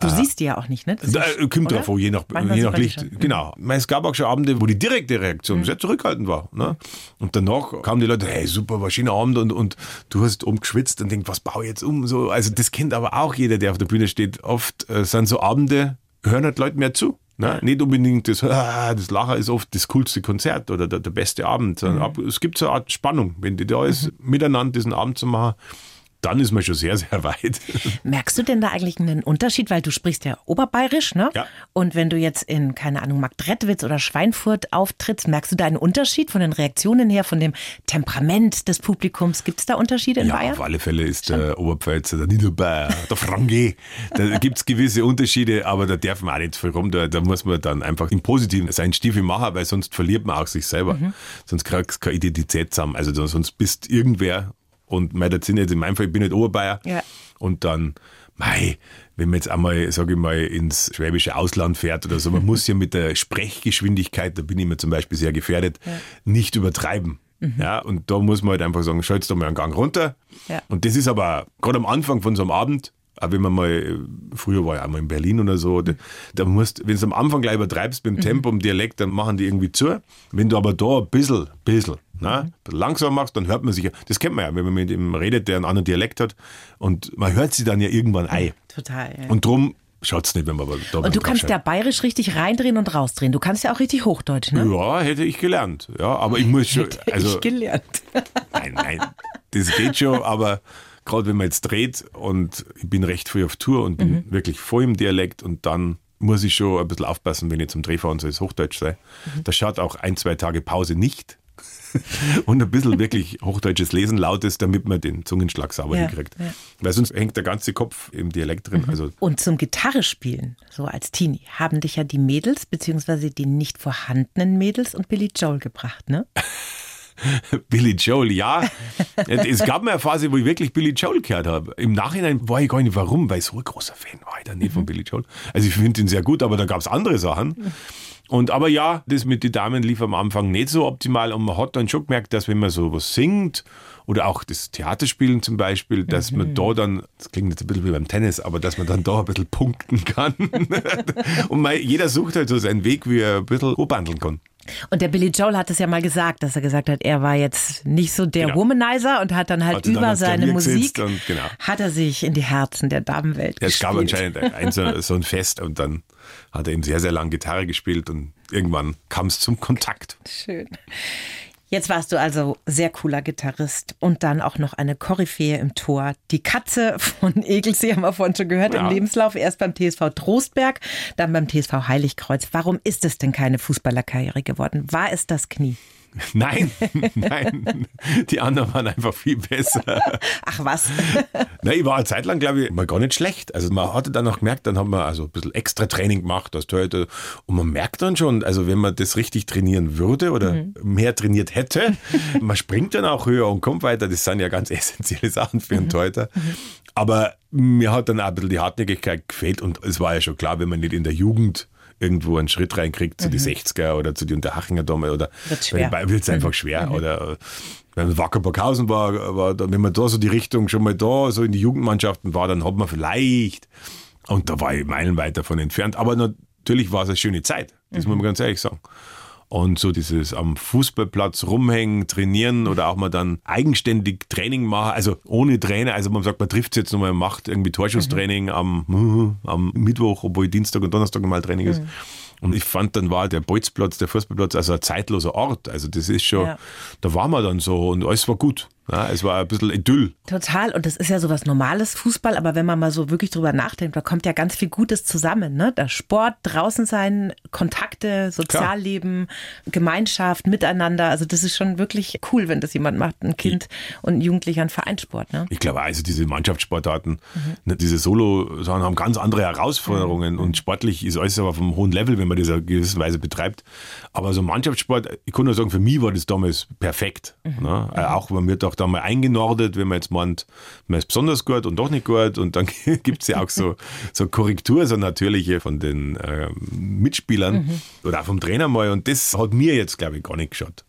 [SPEAKER 3] Du siehst die ja auch nicht, ne? Das
[SPEAKER 2] Da,
[SPEAKER 3] ist-
[SPEAKER 2] kommt drauf je nach,
[SPEAKER 3] Manchmal
[SPEAKER 2] je nach Licht.
[SPEAKER 3] schon. Mhm.
[SPEAKER 2] Genau. Es gab auch schon Abende, wo die direkte Reaktion sehr zurückhaltend war. Ne? Und danach kamen die Leute, hey, super, war schöner Abend und, und du hast umgeschwitzt und denkst, was baue ich jetzt um? So, also das kennt aber auch jeder, der auf der Bühne steht. Oft äh, sind so Abende, hören halt Leute mehr zu. Ne? Nicht unbedingt das, ah, das Lacher ist oft das coolste Konzert oder der, der beste Abend. ab, es gibt so eine Art Spannung. Wenn die da ist, miteinander diesen Abend zu machen, dann ist man schon sehr, sehr weit.
[SPEAKER 3] Merkst du denn da eigentlich einen Unterschied? Weil du sprichst ja oberbayerisch, ne?
[SPEAKER 2] Ja.
[SPEAKER 3] Und wenn du jetzt in, keine Ahnung, Marktredwitz oder Schweinfurt auftrittst, merkst du da einen Unterschied von den Reaktionen her, von dem Temperament des Publikums? Gibt es da Unterschiede in
[SPEAKER 2] Ja,
[SPEAKER 3] Bayern?
[SPEAKER 2] auf alle Fälle ist der Oberpfälzer, der Niederbayer, der Franke. Da gibt es gewisse Unterschiede, aber da darf man auch nicht viel rum. Da, da muss man dann einfach im Positiven seinen Stiefel machen, weil sonst verliert man auch sich selber.
[SPEAKER 3] Mhm.
[SPEAKER 2] Sonst kriegst du keine Identität zusammen. Also sonst bist irgendwer und mei, das sind jetzt in meinem Fall, ich bin nicht Oberbayer.
[SPEAKER 3] Ja.
[SPEAKER 2] Und dann, mei, wenn man jetzt einmal, sage ich mal, ins schwäbische Ausland fährt oder so, man muss ja mit der Sprechgeschwindigkeit, da bin ich mir zum Beispiel sehr gefährdet, nicht übertreiben. Ja, und da muss man halt einfach sagen, schalt's doch mal einen Gang runter.
[SPEAKER 3] Ja.
[SPEAKER 2] Und das ist aber gerade am Anfang von so einem Abend, auch wenn man mal, früher war ich auch mal in Berlin oder so, da, da musst, wenn du am Anfang gleich übertreibst mit dem Tempo, im Dialekt, dann machen die irgendwie zu. Wenn du aber da ein bisschen, bisschen, ne, ein bisschen langsam machst, dann hört man sich, ja- das kennt man ja, wenn man mit jemandem redet, der einen anderen Dialekt hat, und man hört sie dann ja irgendwann ein.
[SPEAKER 3] Total. Ja.
[SPEAKER 2] Und drum schaut's nicht, wenn man aber da
[SPEAKER 3] Und du kannst ja bayerisch richtig reindrehen und rausdrehen. Du kannst ja auch richtig Hochdeutsch, ne?
[SPEAKER 2] Ja, hätte ich gelernt. Ja, aber ich muss schon, also,
[SPEAKER 3] ich gelernt.
[SPEAKER 2] Nein, nein, das geht schon, aber gerade wenn man jetzt dreht und ich bin recht früh auf Tour und bin wirklich voll im Dialekt und dann muss ich schon ein bisschen aufpassen, wenn ich zum Dreh fahren soll, es Hochdeutsch sei. Da schaut auch ein, zwei Tage Pause nicht. und ein bisschen wirklich hochdeutsches Lesen laut ist, damit man den Zungenschlag sauber
[SPEAKER 3] Ja,
[SPEAKER 2] hinkriegt.
[SPEAKER 3] ja.
[SPEAKER 2] Weil sonst hängt der ganze Kopf im Dialekt drin. Also
[SPEAKER 3] Und zum Gitarre spielen, so als Teenie, haben dich ja die Mädels, beziehungsweise die nicht vorhandenen Mädels und Billy Joel gebracht, ne?
[SPEAKER 2] Billy Joel, ja. es gab mal eine Phase, wo ich wirklich Billy Joel gehört habe. Im Nachhinein war ich gar nicht, warum, weil ich so ein großer Fan war ich da nicht von Billy Joel. Also ich finde ihn sehr gut, aber da gab es andere Sachen. Und aber ja, das mit den Damen lief am Anfang nicht so optimal und man hat dann schon gemerkt, dass wenn man so was singt oder auch das Theaterspielen zum Beispiel, dass man da dann, das klingt jetzt ein bisschen wie beim Tennis, aber dass man dann da ein bisschen punkten kann. und man, jeder sucht halt so seinen Weg, wie er ein bisschen hochbandeln kann.
[SPEAKER 3] Und der Billy Joel hat es ja mal gesagt, dass er gesagt hat, er war jetzt nicht so der
[SPEAKER 2] Genau.
[SPEAKER 3] Womanizer und hat dann halt
[SPEAKER 2] Hat dann
[SPEAKER 3] über
[SPEAKER 2] ans
[SPEAKER 3] seine Musik,
[SPEAKER 2] genau.
[SPEAKER 3] hat er sich in die Herzen der Damenwelt
[SPEAKER 2] Ja, es gab anscheinend ein, so, so ein Fest und dann hat er eben sehr, sehr lang Gitarre gespielt und irgendwann kam es zum Kontakt.
[SPEAKER 3] Schön. Jetzt warst du also sehr cooler Gitarrist und dann auch noch eine Koryphäe im Tor. Die Katze von Egelsee haben wir vorhin schon gehört im
[SPEAKER 2] Ja.
[SPEAKER 3] Lebenslauf. Erst beim TSV Trostberg, dann beim TSV Heiligkreuz. Warum ist es denn keine Fußballerkarriere geworden? War es das Knie?
[SPEAKER 2] Nein, nein, die anderen waren einfach viel besser.
[SPEAKER 3] Ach was?
[SPEAKER 2] Na, ich war eine Zeit lang, glaube ich, mal gar nicht schlecht. Also man hatte dann auch gemerkt, dann haben wir also ein bisschen extra Training gemacht als Torhüter. Und man merkt dann schon, also wenn man das richtig trainieren würde oder mehr trainiert hätte, man springt dann auch höher und kommt weiter. Das sind ja ganz essentielle Sachen für einen Torhüter. Aber mir hat dann auch ein bisschen die Hartnäckigkeit gefehlt und es war ja schon klar, wenn man nicht in der Jugend irgendwo einen Schritt reinkriegt zu die 60er oder zu die Unterhachinger Dame oder
[SPEAKER 3] Wird
[SPEAKER 2] es einfach schwer. Oder äh, wenn Wacker Burghausen war, war wenn man da so die Richtung schon mal da, so in die Jugendmannschaften war, dann hat man vielleicht, und da war ich meilenweit davon entfernt, aber natürlich war es eine schöne Zeit, das muss man ganz ehrlich sagen. Und so dieses am Fußballplatz rumhängen, trainieren oder auch mal dann eigenständig Training machen, also ohne Trainer, also man sagt, man trifft sich jetzt nochmal, macht irgendwie Torschusstraining am, am Mittwoch, obwohl Dienstag und Donnerstag mal Training ist. Und ich fand, dann war der Bolzplatz, der Fußballplatz, also ein zeitloser Ort. Also das ist schon,
[SPEAKER 3] Ja.
[SPEAKER 2] da waren wir dann so und alles war gut. Ja, es war ein bisschen Idyll.
[SPEAKER 3] Total. Und das ist ja so was Normales, Fußball. Aber wenn man mal so wirklich drüber nachdenkt, da kommt ja ganz viel Gutes zusammen. Ne? Der Sport, draußen sein, Kontakte, Sozialleben, Gemeinschaft, Miteinander. Also das ist schon wirklich cool, wenn das jemand macht, ein Kind und ein Jugendlicher einen Vereinssport. Ne?
[SPEAKER 2] Ich glaube, also diese Mannschaftssportarten, ne, diese Solo-Sachen haben ganz andere Herausforderungen und sportlich ist alles aber vom hohen Level, wenn man das in gewisser Weise betreibt. Aber so Mannschaftssport, ich kann nur sagen, für mich war das damals perfekt. Ne? Äh, Auch man wird auch da mal eingenordet, wenn man jetzt meint, man ist besonders gut und doch nicht gut und dann gibt es ja auch so, so Korrektur, so natürliche von den ähm, Mitspielern oder auch vom Trainer mal und das hat mir jetzt, glaube ich, gar nicht geschaut.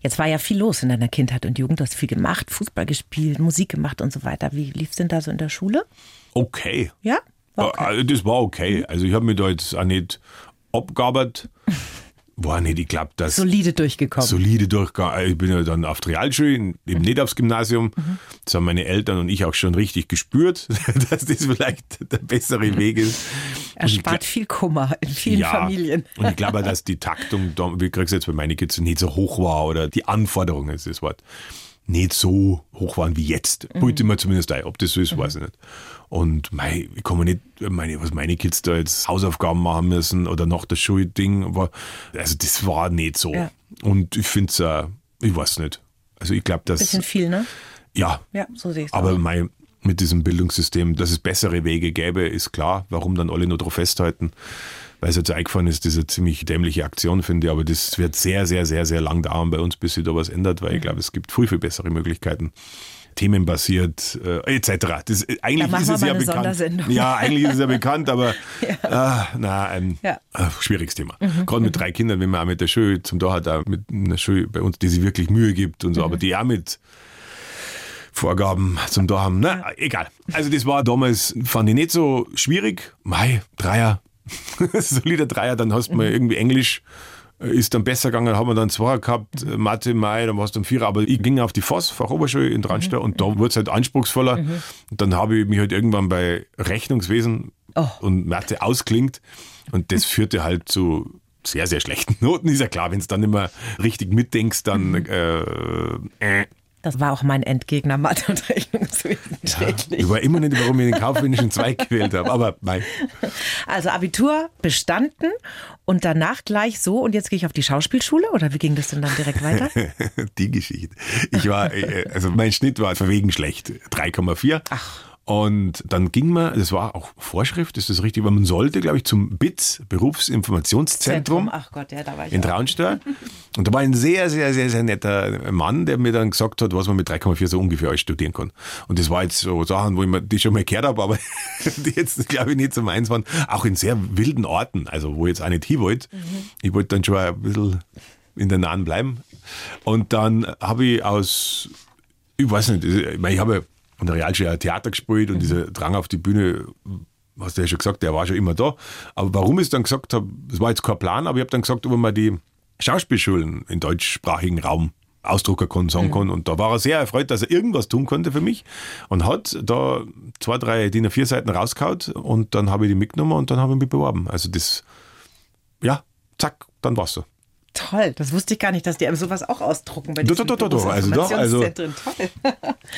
[SPEAKER 3] Jetzt war ja viel los in deiner Kindheit und Jugend. Du hast viel gemacht, Fußball gespielt, Musik gemacht und so weiter. Wie lief es denn da so in der Schule?
[SPEAKER 2] Okay.
[SPEAKER 3] Ja? War okay.
[SPEAKER 2] Äh, Das war okay. Also ich habe mich da jetzt auch nicht abgearbeitet. War nicht, ich glaube, dass
[SPEAKER 3] Solide durchgekommen.
[SPEAKER 2] solide durchgegangen. Ich bin ja dann auf die Realschule, eben nicht aufs Gymnasium. Das haben meine Eltern und ich auch schon richtig gespürt, dass das vielleicht der bessere Weg ist.
[SPEAKER 3] Erspart viel Kummer in vielen Familien.
[SPEAKER 2] Und ich glaube dass die Taktung, wie kriegst jetzt bei meinen Kids, nicht so hoch war oder die Anforderungen ist das Wort, nicht so hoch waren wie jetzt.
[SPEAKER 3] Mhm.
[SPEAKER 2] Wollte mir zumindest ein. Ob das so ist, weiß ich nicht. Und mei, ich kann mir nicht, meine, was meine Kids da jetzt Hausaufgaben machen müssen oder noch das Schulding war, also das war nicht so.
[SPEAKER 3] Ja.
[SPEAKER 2] Und ich finde es, äh, ich weiß nicht. Also ich glaube, dass,
[SPEAKER 3] Bisschen viel, ne?
[SPEAKER 2] ja,
[SPEAKER 3] Ja, so sehe ich es
[SPEAKER 2] aber
[SPEAKER 3] auch.
[SPEAKER 2] mei, mit diesem Bildungssystem, dass es bessere Wege gäbe, ist klar. Warum dann alle nur drauf festhalten? Weil es jetzt eingefallen ist, diese ziemlich dämliche Aktion, finde ich. Aber das wird sehr, sehr, sehr, sehr lang dauern bei uns, bis sich da was ändert, weil ich glaube, es gibt viel, viel bessere Möglichkeiten. Themenbasiert, äh, etc. Das, äh, eigentlich
[SPEAKER 3] machen
[SPEAKER 2] ist es ja
[SPEAKER 3] eine
[SPEAKER 2] bekannt. Ja, eigentlich ist es ja bekannt, aber ah, na, ein
[SPEAKER 3] Ja.
[SPEAKER 2] äh, schwieriges Thema. Gerade mit drei Kindern, wenn man auch mit der Schule zum da hat, auch mit einer Schule bei uns, die sich wirklich Mühe gibt und so, aber die auch mit Vorgaben zum da haben. Na, egal. Also das war damals, fand ich nicht so schwierig. Mai, Dreier, solider Dreier, dann hast du mal irgendwie Englisch äh, ist dann besser gegangen, haben wir dann Zweier gehabt, äh, Mathe, Mai, dann warst du ein Vierer, aber ich ging auf die Voss, Fachoberschule in Dranstad und da wurde es halt anspruchsvoller. Und dann habe ich mich halt irgendwann bei Rechnungswesen
[SPEAKER 3] Oh.
[SPEAKER 2] und Mathe ausklingt und das führte halt zu sehr, sehr schlechten Noten. Ist ja klar, wenn du dann immer richtig mitdenkst, dann äh, äh,
[SPEAKER 3] Das war auch mein Endgegner, Mathe und Rechnungswesen. schrecklich.
[SPEAKER 2] Ich war immer nicht, warum ich den kaufmännischen Zweig gewählt habe, aber mei.
[SPEAKER 3] Also Abitur bestanden und danach gleich so und jetzt gehe ich auf die Schauspielschule oder wie ging das denn dann direkt weiter?
[SPEAKER 2] die Geschichte. Ich war, äh, also mein Schnitt war verwegen schlecht, 3,4.
[SPEAKER 3] Ach.
[SPEAKER 2] Und dann ging man, das war auch Vorschrift, ist das richtig, weil man sollte, glaube ich, zum BITS, Berufsinformationszentrum.
[SPEAKER 3] Ach Gott, ja, da war ich
[SPEAKER 2] in. Traunstein. Und da war ein sehr, sehr, sehr, sehr netter Mann, der mir dann gesagt hat, was man mit 3,4 so ungefähr alles studieren kann. Und das war jetzt so Sachen, wo ich mir die schon mal gehört habe, aber die jetzt, glaube ich, nicht so meins waren. Auch in sehr wilden Orten, also wo ich jetzt auch nicht hin wollte. Ich wollte dann schon ein bisschen in der Nahen bleiben. Und dann habe ich aus, ich weiß nicht, ich, meine, ich habe an der Realschule ja Theater gespielt und dieser Drang auf die Bühne hast du ja schon gesagt, der war schon immer da. Aber warum ich es dann gesagt habe, das war jetzt kein Plan, aber ich habe dann gesagt, ob man die Schauspielschulen im deutschsprachigen Raum ausdrucken kann, sagen kann. Und da war er sehr erfreut, dass er irgendwas tun konnte für mich und hat da zwei, drei DIN A4 Seiten rausgehauen und dann habe ich die mitgenommen und dann habe ich mich beworben. Also das, ja, zack, dann war's so.
[SPEAKER 3] Toll, das wusste ich gar nicht, dass die einem sowas auch ausdrucken. Bei
[SPEAKER 2] Doch, doch, doch, doch, also doch, also-.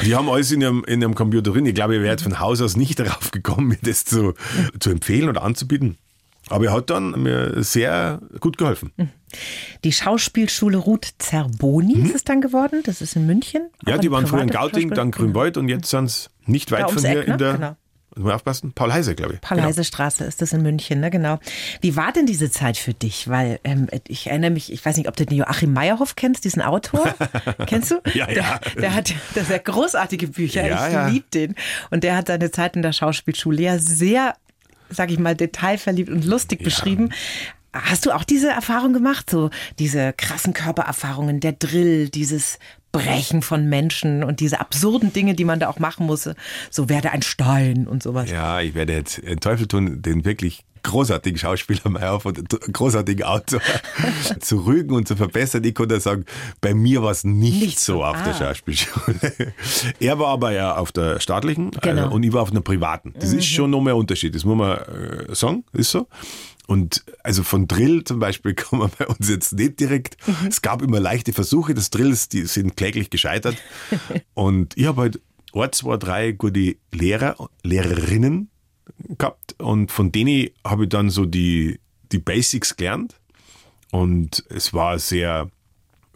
[SPEAKER 2] Die haben alles in ihrem, in ihrem Computer drin. Ich glaube, wäre jetzt von Haus aus nicht darauf gekommen, mir das zu, zu empfehlen oder anzubieten. Aber er hat dann mir sehr gut geholfen.
[SPEAKER 3] Die Schauspielschule Ruth Zerboni ist es dann geworden. Das ist in München.
[SPEAKER 2] Mhm. Ja, die waren früher in Gauting, dann Grünwald und jetzt sind es nicht weit von hier
[SPEAKER 3] Eck, ne?
[SPEAKER 2] in der.
[SPEAKER 3] Genau.
[SPEAKER 2] Muss man aufpassen? Paul Heise, glaube ich.
[SPEAKER 3] Paul
[SPEAKER 2] Genau.
[SPEAKER 3] Heise Straße ist das in München, ne? Genau. Wie war denn diese Zeit für dich? Weil ähm, ich erinnere mich, ich weiß nicht, ob du den Joachim Meyerhoff kennst, diesen Autor. kennst du?
[SPEAKER 2] Ja, ja.
[SPEAKER 3] Der, der hat großartige Bücher.
[SPEAKER 2] Ja,
[SPEAKER 3] ich
[SPEAKER 2] ja.
[SPEAKER 3] liebe den. Und der hat seine Zeit in der Schauspielschule ja sehr, sag ich mal, detailverliebt und lustig beschrieben. Hast du auch diese Erfahrung gemacht? So diese krassen Körpererfahrungen, der Drill, dieses Brechen von Menschen und diese absurden Dinge, die man da auch machen musste. So werde ein Stein und sowas.
[SPEAKER 2] Ja, ich werde jetzt den Teufel tun, den wirklich großartigen Schauspieler Meyerhoff und großartigen Autor zu rügen und zu verbessern. Ich konnte sagen, bei mir war es nicht,
[SPEAKER 3] Nicht
[SPEAKER 2] so
[SPEAKER 3] so,
[SPEAKER 2] auf der
[SPEAKER 3] ah.
[SPEAKER 2] Schauspielschule. er war aber ja auf der staatlichen
[SPEAKER 3] Genau.
[SPEAKER 2] äh, und ich war auf einer privaten. Das ist schon noch mehr Unterschied, das muss man äh, sagen, ist so. Und also von Drill zum Beispiel kann man bei uns jetzt nicht direkt. Es gab immer leichte Versuche des Drills, die sind kläglich gescheitert. Und ich habe halt ein, zwei, drei gute Lehrer, Lehrerinnen gehabt und von denen habe ich dann so die, die Basics gelernt. Und es war eine sehr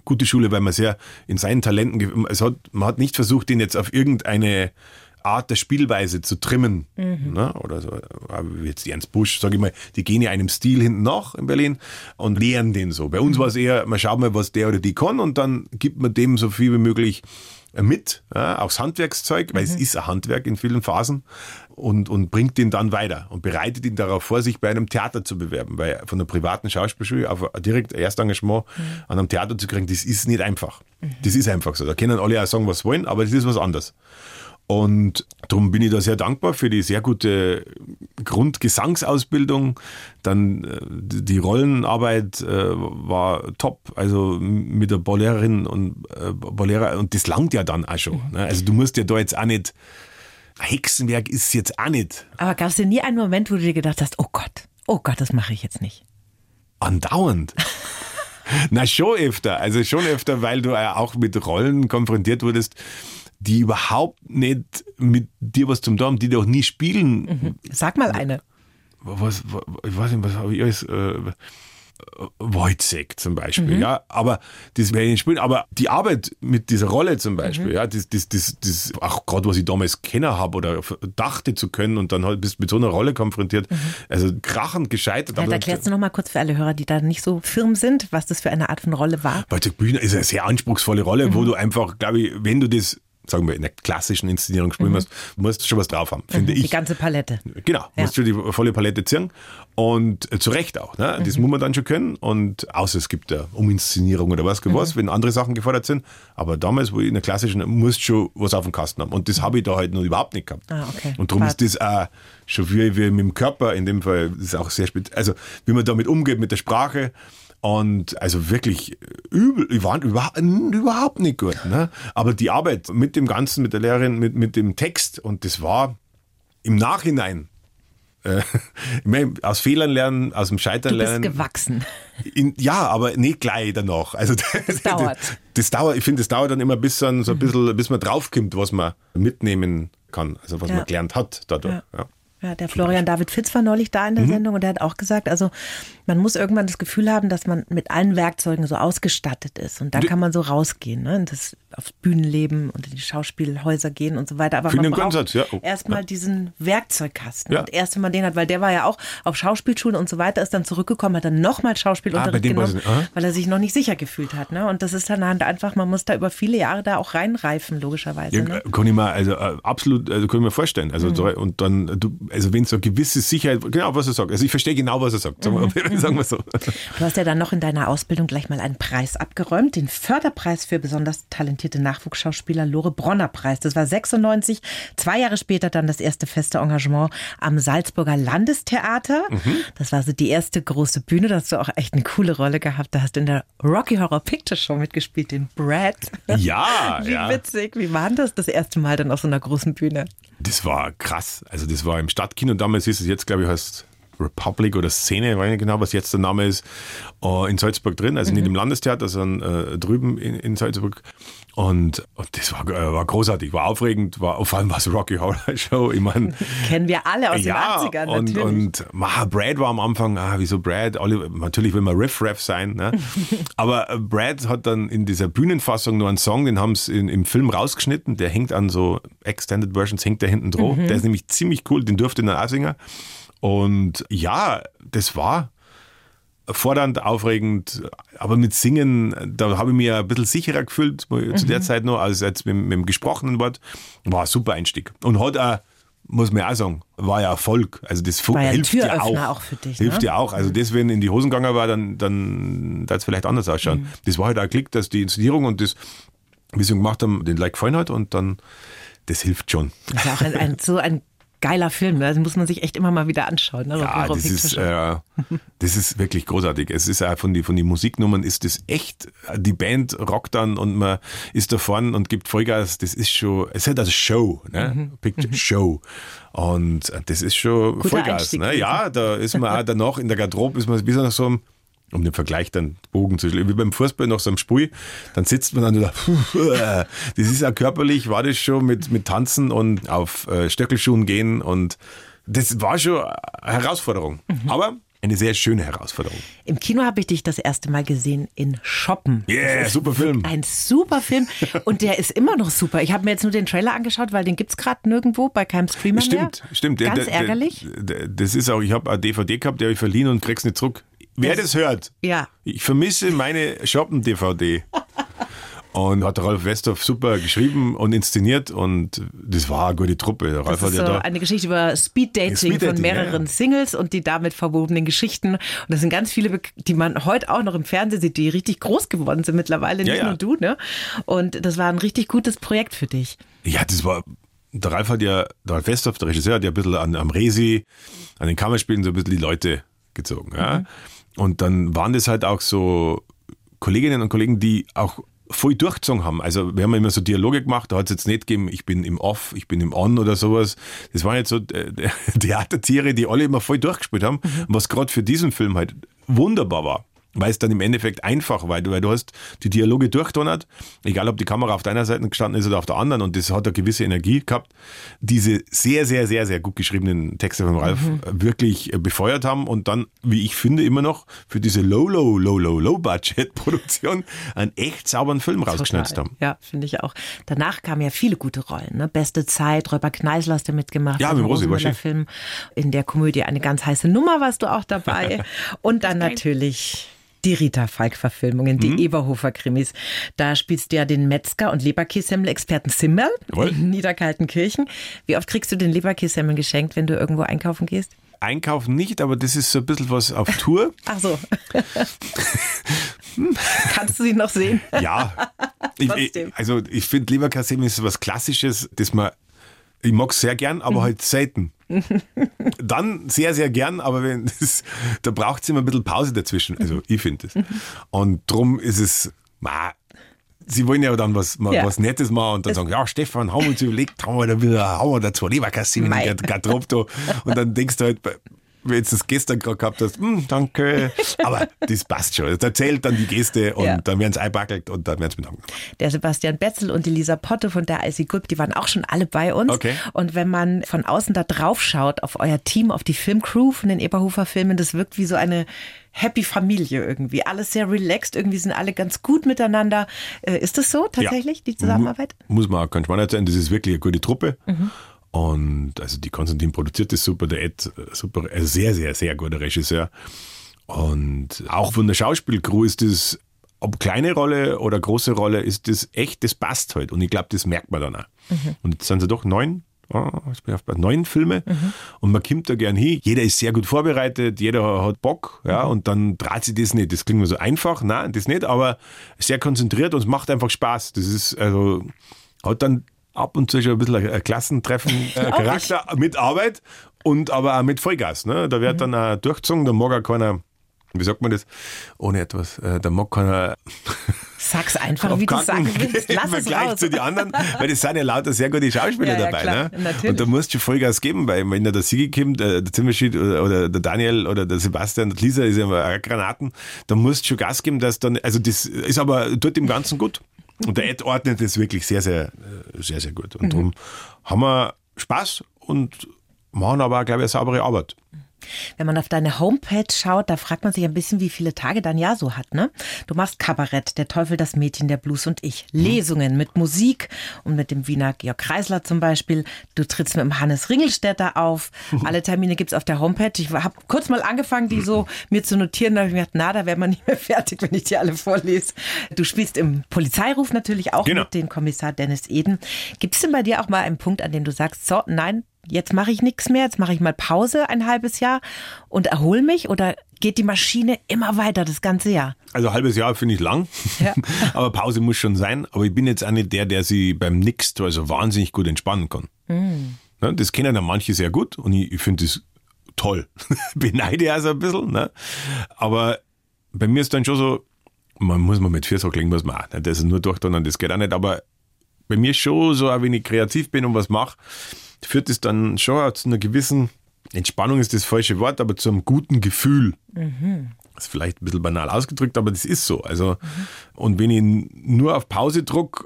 [SPEAKER 2] gute Schule, weil man sehr in seinen Talenten, es hat, man hat nicht versucht, den jetzt auf irgendeine Art der Spielweise zu trimmen. Ne? Oder so, wie jetzt Ernst Busch, sage ich mal, die gehen ja einem Stil hinten nach in Berlin und lehren den so. Bei uns war es eher, man schaut mal, was der oder die kann und dann gibt man dem so viel wie möglich mit, ja, auch das Handwerkszeug, weil es ist ein Handwerk in vielen Phasen und, und bringt ihn dann weiter und bereitet ihn darauf vor, sich bei einem Theater zu bewerben, weil von der privaten Schauspielschule auf ein direkt Erstengagement an einem Theater zu kriegen, das ist nicht einfach. Das ist einfach so. Da können alle auch sagen, was wollen, aber das ist was anderes. Und darum bin ich da sehr dankbar für die sehr gute Grundgesangsausbildung, dann äh, die Rollenarbeit äh, war top, also mit der Bollerin und äh, Bollera und das langt ja dann auch schon. Ne? Also du musst ja da jetzt auch nicht Hexenwerk ist jetzt auch nicht.
[SPEAKER 3] Aber gab es denn nie einen Moment, wo du dir gedacht hast, oh Gott, oh Gott, das mache ich jetzt nicht?
[SPEAKER 2] Andauernd. Na, schon öfter. Also schon öfter, weil du auch mit Rollen konfrontiert wurdest, die überhaupt nicht mit dir was zum haben, die du auch nie spielen.
[SPEAKER 3] Mhm. Sag mal eine.
[SPEAKER 2] Was, was, ich weiß nicht, was habe ich alles. Äh, Wojcek zum Beispiel,
[SPEAKER 3] Mhm.
[SPEAKER 2] ja, aber das werde ich nicht spielen, aber die Arbeit mit dieser Rolle zum Beispiel,
[SPEAKER 3] Mhm.
[SPEAKER 2] ja, das, das, das, das, auch gerade was ich damals kennen habe oder dachte zu können und dann halt bist mit so einer Rolle konfrontiert, also krachend gescheitert.
[SPEAKER 3] Da erklärst du noch mal kurz für alle Hörer, die da nicht so firm sind, was das für eine Art von Rolle war.
[SPEAKER 2] Wojciech Bühner ist eine sehr anspruchsvolle Rolle,
[SPEAKER 3] Mhm.
[SPEAKER 2] wo du einfach, glaube ich, wenn du das, sagen wir, in der klassischen Inszenierung spielen musst, musst du schon was drauf haben, finde
[SPEAKER 3] Mhm. Die
[SPEAKER 2] ich.
[SPEAKER 3] ganze Palette.
[SPEAKER 2] Genau,
[SPEAKER 3] Ja.
[SPEAKER 2] musst du die volle Palette ziehen. Und äh, zu Recht auch. Ne?
[SPEAKER 3] Mhm.
[SPEAKER 2] Das muss man dann schon können. Und außer es gibt ja Uminszenierung oder was, was
[SPEAKER 3] Mhm.
[SPEAKER 2] wenn andere Sachen gefordert sind. Aber damals, wo ich in der klassischen, musst du schon was auf dem Kasten haben. Und das habe ich da halt noch überhaupt nicht gehabt.
[SPEAKER 3] Ah, okay.
[SPEAKER 2] Und darum ist das auch schon wie, wie mit dem Körper, in dem Fall, ist auch sehr speziell. Also, wie man damit umgeht mit der Sprache. Und also wirklich übel, ich war überhaupt, überhaupt nicht gut. Ne? Aber die Arbeit mit dem Ganzen, mit der Lehrerin, mit, mit dem Text, und das war im Nachhinein. Äh, meine, aus Fehlern lernen, aus dem Scheitern
[SPEAKER 3] Du bist
[SPEAKER 2] lernen.
[SPEAKER 3] gewachsen.
[SPEAKER 2] In, ja, aber nicht gleich danach. Also das,
[SPEAKER 3] dauert.
[SPEAKER 2] Das, das dauert. Ich finde, das dauert dann immer bis dann so ein bisschen, bis man draufkommt, was man mitnehmen kann, also was
[SPEAKER 3] Ja.
[SPEAKER 2] man gelernt hat dadurch.
[SPEAKER 3] Ja.
[SPEAKER 2] Ja.
[SPEAKER 3] Ja, der Florian David Fitz war neulich da in
[SPEAKER 2] Mhm.
[SPEAKER 3] der Sendung und der hat auch gesagt, also man muss irgendwann das Gefühl haben, dass man mit allen Werkzeugen so ausgestattet ist und dann kann man so rausgehen, ne? Und das aufs Bühnenleben und in die Schauspielhäuser gehen und so weiter. Aber
[SPEAKER 2] Finde
[SPEAKER 3] man braucht
[SPEAKER 2] guten Satz, ja. Oh,
[SPEAKER 3] erstmal
[SPEAKER 2] ja.
[SPEAKER 3] diesen Werkzeugkasten.
[SPEAKER 2] Ja.
[SPEAKER 3] Und erst wenn man den hat, weil der war ja auch auf Schauspielschulen und so weiter, ist dann zurückgekommen, hat dann nochmal
[SPEAKER 2] Ah,
[SPEAKER 3] Schauspielunterricht
[SPEAKER 2] weiß
[SPEAKER 3] genommen.
[SPEAKER 2] Aha.
[SPEAKER 3] weil er sich noch nicht sicher gefühlt hat. Ne? Und das ist dann halt einfach, man muss da über viele Jahre da auch reinreifen, logischerweise.
[SPEAKER 2] Ja,
[SPEAKER 3] ne?
[SPEAKER 2] kann ich mir, also äh, absolut, also kann ich mir vorstellen. Also
[SPEAKER 3] Mhm.
[SPEAKER 2] und dann, äh, du, also wenn so eine gewisse Sicherheit, genau was er sagt. Also ich verstehe genau, was er sagt.
[SPEAKER 3] Mhm.
[SPEAKER 2] sagen wir so.
[SPEAKER 3] Du hast ja dann noch in deiner Ausbildung gleich mal einen Preis abgeräumt, den Förderpreis für besonders talentierte Nachwuchsschauspieler Lore Bronner Preis. Das war 96, zwei Jahre später dann das erste feste Engagement am Salzburger Landestheater. Das war so die erste große Bühne, da hast du auch echt eine coole Rolle gehabt. Da hast du in der Rocky Horror Picture Show mitgespielt, den Brad.
[SPEAKER 2] Ja,
[SPEAKER 3] Wie
[SPEAKER 2] ja.
[SPEAKER 3] witzig, wie war denn das das erste Mal dann auf so einer großen Bühne?
[SPEAKER 2] Das war krass. Also das war im Stadtkino damals ist es jetzt, glaube ich, heißt Republic oder Szene, ich weiß nicht genau, was jetzt der Name ist, äh, in Salzburg drin, also nicht im Landestheater, sondern äh, drüben in, in Salzburg. Und, und das war, äh, war großartig, war aufregend, war vor allem was Rocky Horror Show. Ich meine,
[SPEAKER 3] Kennen wir alle aus
[SPEAKER 2] ja,
[SPEAKER 3] den 80ern
[SPEAKER 2] und,
[SPEAKER 3] natürlich.
[SPEAKER 2] und ma, Brad war am Anfang, ah, wieso Brad? Alle, natürlich will man Riff-Raff sein, ne? aber äh, Brad hat dann in dieser Bühnenfassung nur einen Song, den haben sie im Film rausgeschnitten, der hängt an so Extended Versions, hängt der hinten drauf. Der ist nämlich ziemlich cool, den durfte ich dann auch singen. Und ja, das war fordernd, aufregend, aber mit Singen, da habe ich mich ein bisschen sicherer gefühlt zu der Zeit noch, als jetzt mit, mit dem gesprochenen Wort. War ein super Einstieg. Und hat auch, muss man auch sagen, war ja Erfolg. Also das
[SPEAKER 3] War ja
[SPEAKER 2] hilft ja
[SPEAKER 3] Türöffner
[SPEAKER 2] auch.
[SPEAKER 3] auch für dich,
[SPEAKER 2] Hilft
[SPEAKER 3] ne?
[SPEAKER 2] ja auch. Also das, wenn in die Hosen gegangen war, dann, dann es vielleicht anders ausschauen.
[SPEAKER 3] Mhm.
[SPEAKER 2] Das war halt auch ein Klick, dass die Inszenierung und das, wie sie gemacht haben, den Like gefallen hat und dann, das hilft schon.
[SPEAKER 3] Das ist auch ein, ein, so ein geiler Film. Ne? Das muss man sich echt immer mal wieder anschauen. Ne?
[SPEAKER 2] Ja, das ist, äh, das ist wirklich großartig. Es ist auch von den von die Musiknummern ist das echt, die Band rockt dann und man ist da vorne und gibt Vollgas. Das ist schon, es hat also Show, ne?
[SPEAKER 3] Mhm.
[SPEAKER 2] Picture Show. Und das ist schon
[SPEAKER 3] Guter
[SPEAKER 2] Vollgas.
[SPEAKER 3] Einstieg
[SPEAKER 2] Ne? Ja, da ist man auch danach in der Garderobe, ist man so nach so einem um den Vergleich dann Bogen zu schlagen, wie beim Fußball nach so einem Spiel, dann sitzt man dann und sagt, das ist ja körperlich, war das schon mit, mit Tanzen und auf äh, Stöckelschuhen gehen und das war schon eine Herausforderung.
[SPEAKER 3] Mhm.
[SPEAKER 2] Aber eine sehr schöne Herausforderung.
[SPEAKER 3] Im Kino habe ich dich das erste Mal gesehen in Shoppen.
[SPEAKER 2] Yeah, super Film.
[SPEAKER 3] Ein super Film und der ist immer noch super. Ich habe mir jetzt nur den Trailer angeschaut, weil den gibt's gerade nirgendwo bei keinem Streamer
[SPEAKER 2] Stimmt,
[SPEAKER 3] mehr.
[SPEAKER 2] stimmt.
[SPEAKER 3] Ganz
[SPEAKER 2] Der- der-
[SPEAKER 3] ärgerlich.
[SPEAKER 2] der- Das ist auch, ich habe eine DVD gehabt, die habe ich verliehen und krieg's nicht zurück. Wer das, hört,
[SPEAKER 3] Ja.
[SPEAKER 2] ich vermisse meine Shoppen-DVD. Und hat Ralf Westhoff super geschrieben und inszeniert und das war eine gute Truppe. Ralf
[SPEAKER 3] Das
[SPEAKER 2] hat
[SPEAKER 3] ist
[SPEAKER 2] ja
[SPEAKER 3] so
[SPEAKER 2] da.
[SPEAKER 3] eine Geschichte über Speeddating
[SPEAKER 2] Speeddating,
[SPEAKER 3] von mehreren
[SPEAKER 2] ja.
[SPEAKER 3] Singles und die damit verbundenen Geschichten. Und das sind ganz viele, die man heute auch noch im Fernsehen sieht, die richtig groß geworden sind mittlerweile, nicht
[SPEAKER 2] Ja,
[SPEAKER 3] nur du. Ne? Und das war ein richtig gutes Projekt für dich.
[SPEAKER 2] Ja, das war. Der Ralf hat ja, der Ralf Westhoff, der Regisseur, hat ja ein bisschen an, am Resi an den Kammerspielen so ein bisschen die Leute gezogen. Ja. Und dann waren das halt auch so Kolleginnen und Kollegen, die auch voll durchgezogen haben. Also wir haben immer so Dialoge gemacht, da hat es jetzt nicht gegeben, ich bin im Off, ich bin im On oder sowas. Das waren jetzt so Theatertiere, die alle immer voll durchgespielt haben, was gerade für diesen Film halt wunderbar war weil es dann im Endeffekt einfach war, weil du hast die Dialoge durchdonnert, egal ob die Kamera auf deiner Seite gestanden ist oder auf der anderen und das hat eine gewisse Energie gehabt, diese sehr, sehr, sehr, sehr gut geschriebenen Texte von Ralf mhm. wirklich befeuert haben und dann, wie ich finde, immer noch für diese low, low, low, low, low Budget Produktion einen echt sauberen Film rausgeschnitzt haben.
[SPEAKER 3] Ja, finde ich auch. Danach kamen ja viele gute Rollen, ne? Beste Zeit, Räuber Kneisler hast du mitgemacht.
[SPEAKER 2] Ja, mit Rosi war
[SPEAKER 3] Film. In der Komödie eine ganz heiße Nummer warst du auch dabei. und dann natürlich die Rita Falk-Verfilmungen, die mhm. Eberhofer-Krimis. Da spielst du ja den Metzger und Leberkässemmel-Experten Simmel in Niederkaltenkirchen. Wie oft kriegst du den Leberkässemmel geschenkt, wenn du irgendwo einkaufen gehst?
[SPEAKER 2] Einkaufen nicht, aber das ist so ein bisschen was auf Tour.
[SPEAKER 3] Ach so. Kannst du sie noch sehen?
[SPEAKER 2] Ja. Ich, also ich finde Leberkassemmel ist was Klassisches, das man ich mag es sehr gern, aber mhm. halt selten. Dann sehr, sehr gern, aber wenn das, da braucht es immer ein bisschen Pause dazwischen. Also ich finde es. Und darum ist es, ma, sie wollen ja dann was, mal, ja. was Nettes machen und dann das sagen, ja Stefan, haben wir uns überlegt, haben wir da wieder, haben wir da zwei Leberkasse in Garderobe Und dann denkst du halt, wenn du das gestern gerade gehabt hast, hm, danke. Aber das passt schon. Da zählt dann die Geste und ja. dann werden sie einbackelt und dann werden mit angenommen.
[SPEAKER 3] Der Sebastian Betzel und die Lisa Potte von der IC Group, die waren auch schon alle bei uns.
[SPEAKER 2] Okay.
[SPEAKER 3] Und wenn man von außen da drauf schaut, auf euer Team, auf die Filmcrew von den Eberhofer Filmen, das wirkt wie so eine happy Familie irgendwie. Alles sehr relaxed, irgendwie sind alle ganz gut miteinander. Äh, ist das so tatsächlich, ja. die Zusammenarbeit?
[SPEAKER 2] Muss man auch ganz spannend sein. Das ist wirklich eine gute Truppe. Mhm. Und also die Konstantin produziert das super, der Ed super, also sehr, sehr, sehr guter Regisseur. Und auch von der Schauspielcrew ist das, ob kleine Rolle oder große Rolle, ist das echt, das passt halt. Und ich glaube, das merkt man dann auch. Mhm. Und jetzt sind sie doch neun, oh, ich bin auf neun Filme mhm. und man kommt da gern hin. Jeder ist sehr gut vorbereitet, jeder hat Bock, ja, mhm. und dann dreht sich das nicht. Das klingt mir so einfach, nein, das nicht, aber sehr konzentriert und es macht einfach Spaß. Das ist, also, hat dann ab und zu schon ein bisschen ein Klassentreffen äh, Charakter mit Arbeit und aber auch mit Vollgas. Ne? Da wird mhm. dann auch durchgezogen, da mag auch keiner, wie sagt man das, ohne etwas, äh, da mag keiner
[SPEAKER 3] Sag's einfach, wie du sagen willst. Lass Im
[SPEAKER 2] Vergleich
[SPEAKER 3] raus.
[SPEAKER 2] zu den anderen, weil es sind ja lauter sehr gute Schauspieler ja, dabei. Ja, ne? Und da musst du Vollgas geben, weil wenn da der Sigi kommt, äh, der Zimmerschied oder, der Daniel oder der Sebastian, der Lisa ist ja Granaten, da musst du schon Gas geben, dass dann, also das ist aber, tut dem Ganzen gut. Und der Ed ordnet das wirklich sehr, sehr, äh, sehr, sehr gut. Und mhm. darum haben wir Spaß und machen aber, glaube ich, eine saubere Arbeit.
[SPEAKER 3] Wenn man auf deine Homepage schaut, da fragt man sich ein bisschen, wie viele Tage dein Jahr so hat. Ne? Du machst Kabarett, Der Teufel, das Mädchen, der Blues und ich. Mhm. Lesungen mit Musik und mit dem Wiener Georg Kreisler zum Beispiel. Du trittst mit dem Hannes Ringelstädter auf. Alle Termine gibt es auf der Homepage. Ich habe kurz mal angefangen, die so mir zu notieren. Da habe ich mir gedacht, na, da wäre man nicht mehr fertig, wenn ich die alle vorlese. Du spielst im Polizeiruf natürlich auch genau. mit dem Kommissar Dennis Eden. Gibt es denn bei dir auch mal einen Punkt, an dem du sagst, so, nein, jetzt mache ich nichts mehr, jetzt mache ich mal Pause ein halbes Jahr und erhole mich oder geht die Maschine immer weiter das ganze Jahr?
[SPEAKER 2] Also ein halbes Jahr finde ich lang, ja. aber Pause muss schon sein. Aber ich bin jetzt auch nicht der, der sie beim Nix also wahnsinnig gut entspannen kann. Mhm. Das kennen ja manche sehr gut und ich, ich finde das toll. Beneide also ein bisschen. Ne? Aber bei mir ist dann schon so, man muss mal mit Fürsorge legen, muss man auch. Das ist nur durch, das geht auch nicht. Aber bei mir ist schon so, auch wenn ich kreativ bin und was mache, führt es dann schon zu einer gewissen, Entspannung ist das falsche Wort, aber zu einem guten Gefühl. Mhm. Das ist vielleicht ein bisschen banal ausgedrückt, aber das ist so. Also, mhm. und wenn ich nur auf Pause drücke,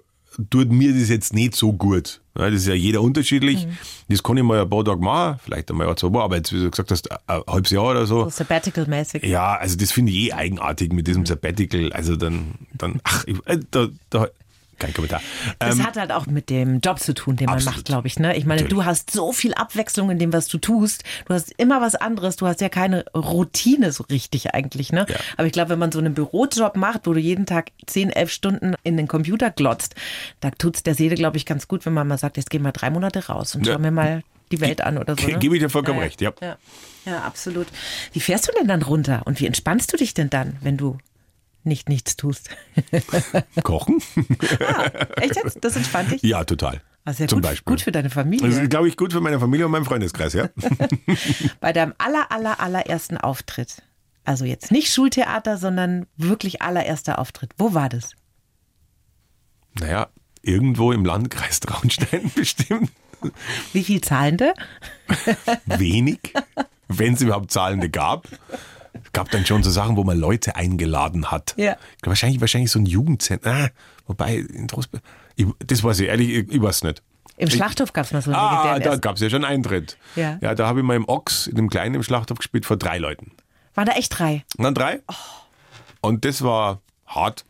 [SPEAKER 2] tut mir das jetzt nicht so gut. das ist ja jeder unterschiedlich. Mhm. Das kann ich mal ein paar Tage machen, vielleicht einmal zwei Wochen, aber jetzt, wie du gesagt hast, ein halbes Jahr oder so.
[SPEAKER 3] So Sabbatical-mäßig.
[SPEAKER 2] Ja, also das finde ich eh eigenartig mit diesem Sabbatical. Also dann, dann ach, ich, äh, da, da, kein Kommentar.
[SPEAKER 3] Das ähm, hat halt auch mit dem Job zu tun, den absolut. man macht, glaube ich. Ne? Ich meine, Natürlich. du hast so viel Abwechslung in dem, was du tust. Du hast immer was anderes. Du hast ja keine Routine so richtig eigentlich. Ne? Ja. Aber ich glaube, wenn man so einen Bürojob macht, wo du jeden Tag 10, 11 Stunden in den Computer glotzt, da tut es der Seele, glaube ich, ganz gut, wenn man mal sagt, jetzt gehen wir drei Monate raus und ja. schauen wir mal die Welt an oder so. Ne?
[SPEAKER 2] Gebe ich dir vollkommen ja, recht, ja.
[SPEAKER 3] ja. Ja, absolut. Wie fährst du denn dann runter und wie entspannst du dich denn dann, wenn du nicht nichts tust.
[SPEAKER 2] Kochen?
[SPEAKER 3] ah, echt jetzt? Das entspannt dich?
[SPEAKER 2] Ja, total.
[SPEAKER 3] Also ja
[SPEAKER 2] Zum
[SPEAKER 3] gut,
[SPEAKER 2] Beispiel.
[SPEAKER 3] gut für deine Familie.
[SPEAKER 2] Das ist, glaube ich, gut für meine Familie und meinen Freundeskreis, ja.
[SPEAKER 3] Bei deinem aller, aller, allerersten Auftritt, also jetzt nicht Schultheater, sondern wirklich allererster Auftritt, wo war das?
[SPEAKER 2] naja, irgendwo im Landkreis Traunstein bestimmt.
[SPEAKER 3] Wie viel Zahlende?
[SPEAKER 2] Wenig, wenn es überhaupt Zahlende gab. Es gab dann schon so Sachen, wo man Leute eingeladen hat.
[SPEAKER 3] Ja.
[SPEAKER 2] Wahrscheinlich, wahrscheinlich so ein Jugendzentrum. Ah, wobei, in Trostberg, ich, das weiß ich ehrlich, ich, ich weiß nicht.
[SPEAKER 3] Im Schlachthof gab es mal so einen
[SPEAKER 2] Ah, da gab es ja schon Eintritt.
[SPEAKER 3] Ja.
[SPEAKER 2] ja da habe ich mal im Ochs, in dem kleinen im Schlachthof gespielt, vor drei Leuten.
[SPEAKER 3] Waren da echt drei.
[SPEAKER 2] Dann drei.
[SPEAKER 3] Oh.
[SPEAKER 2] Und das war hart.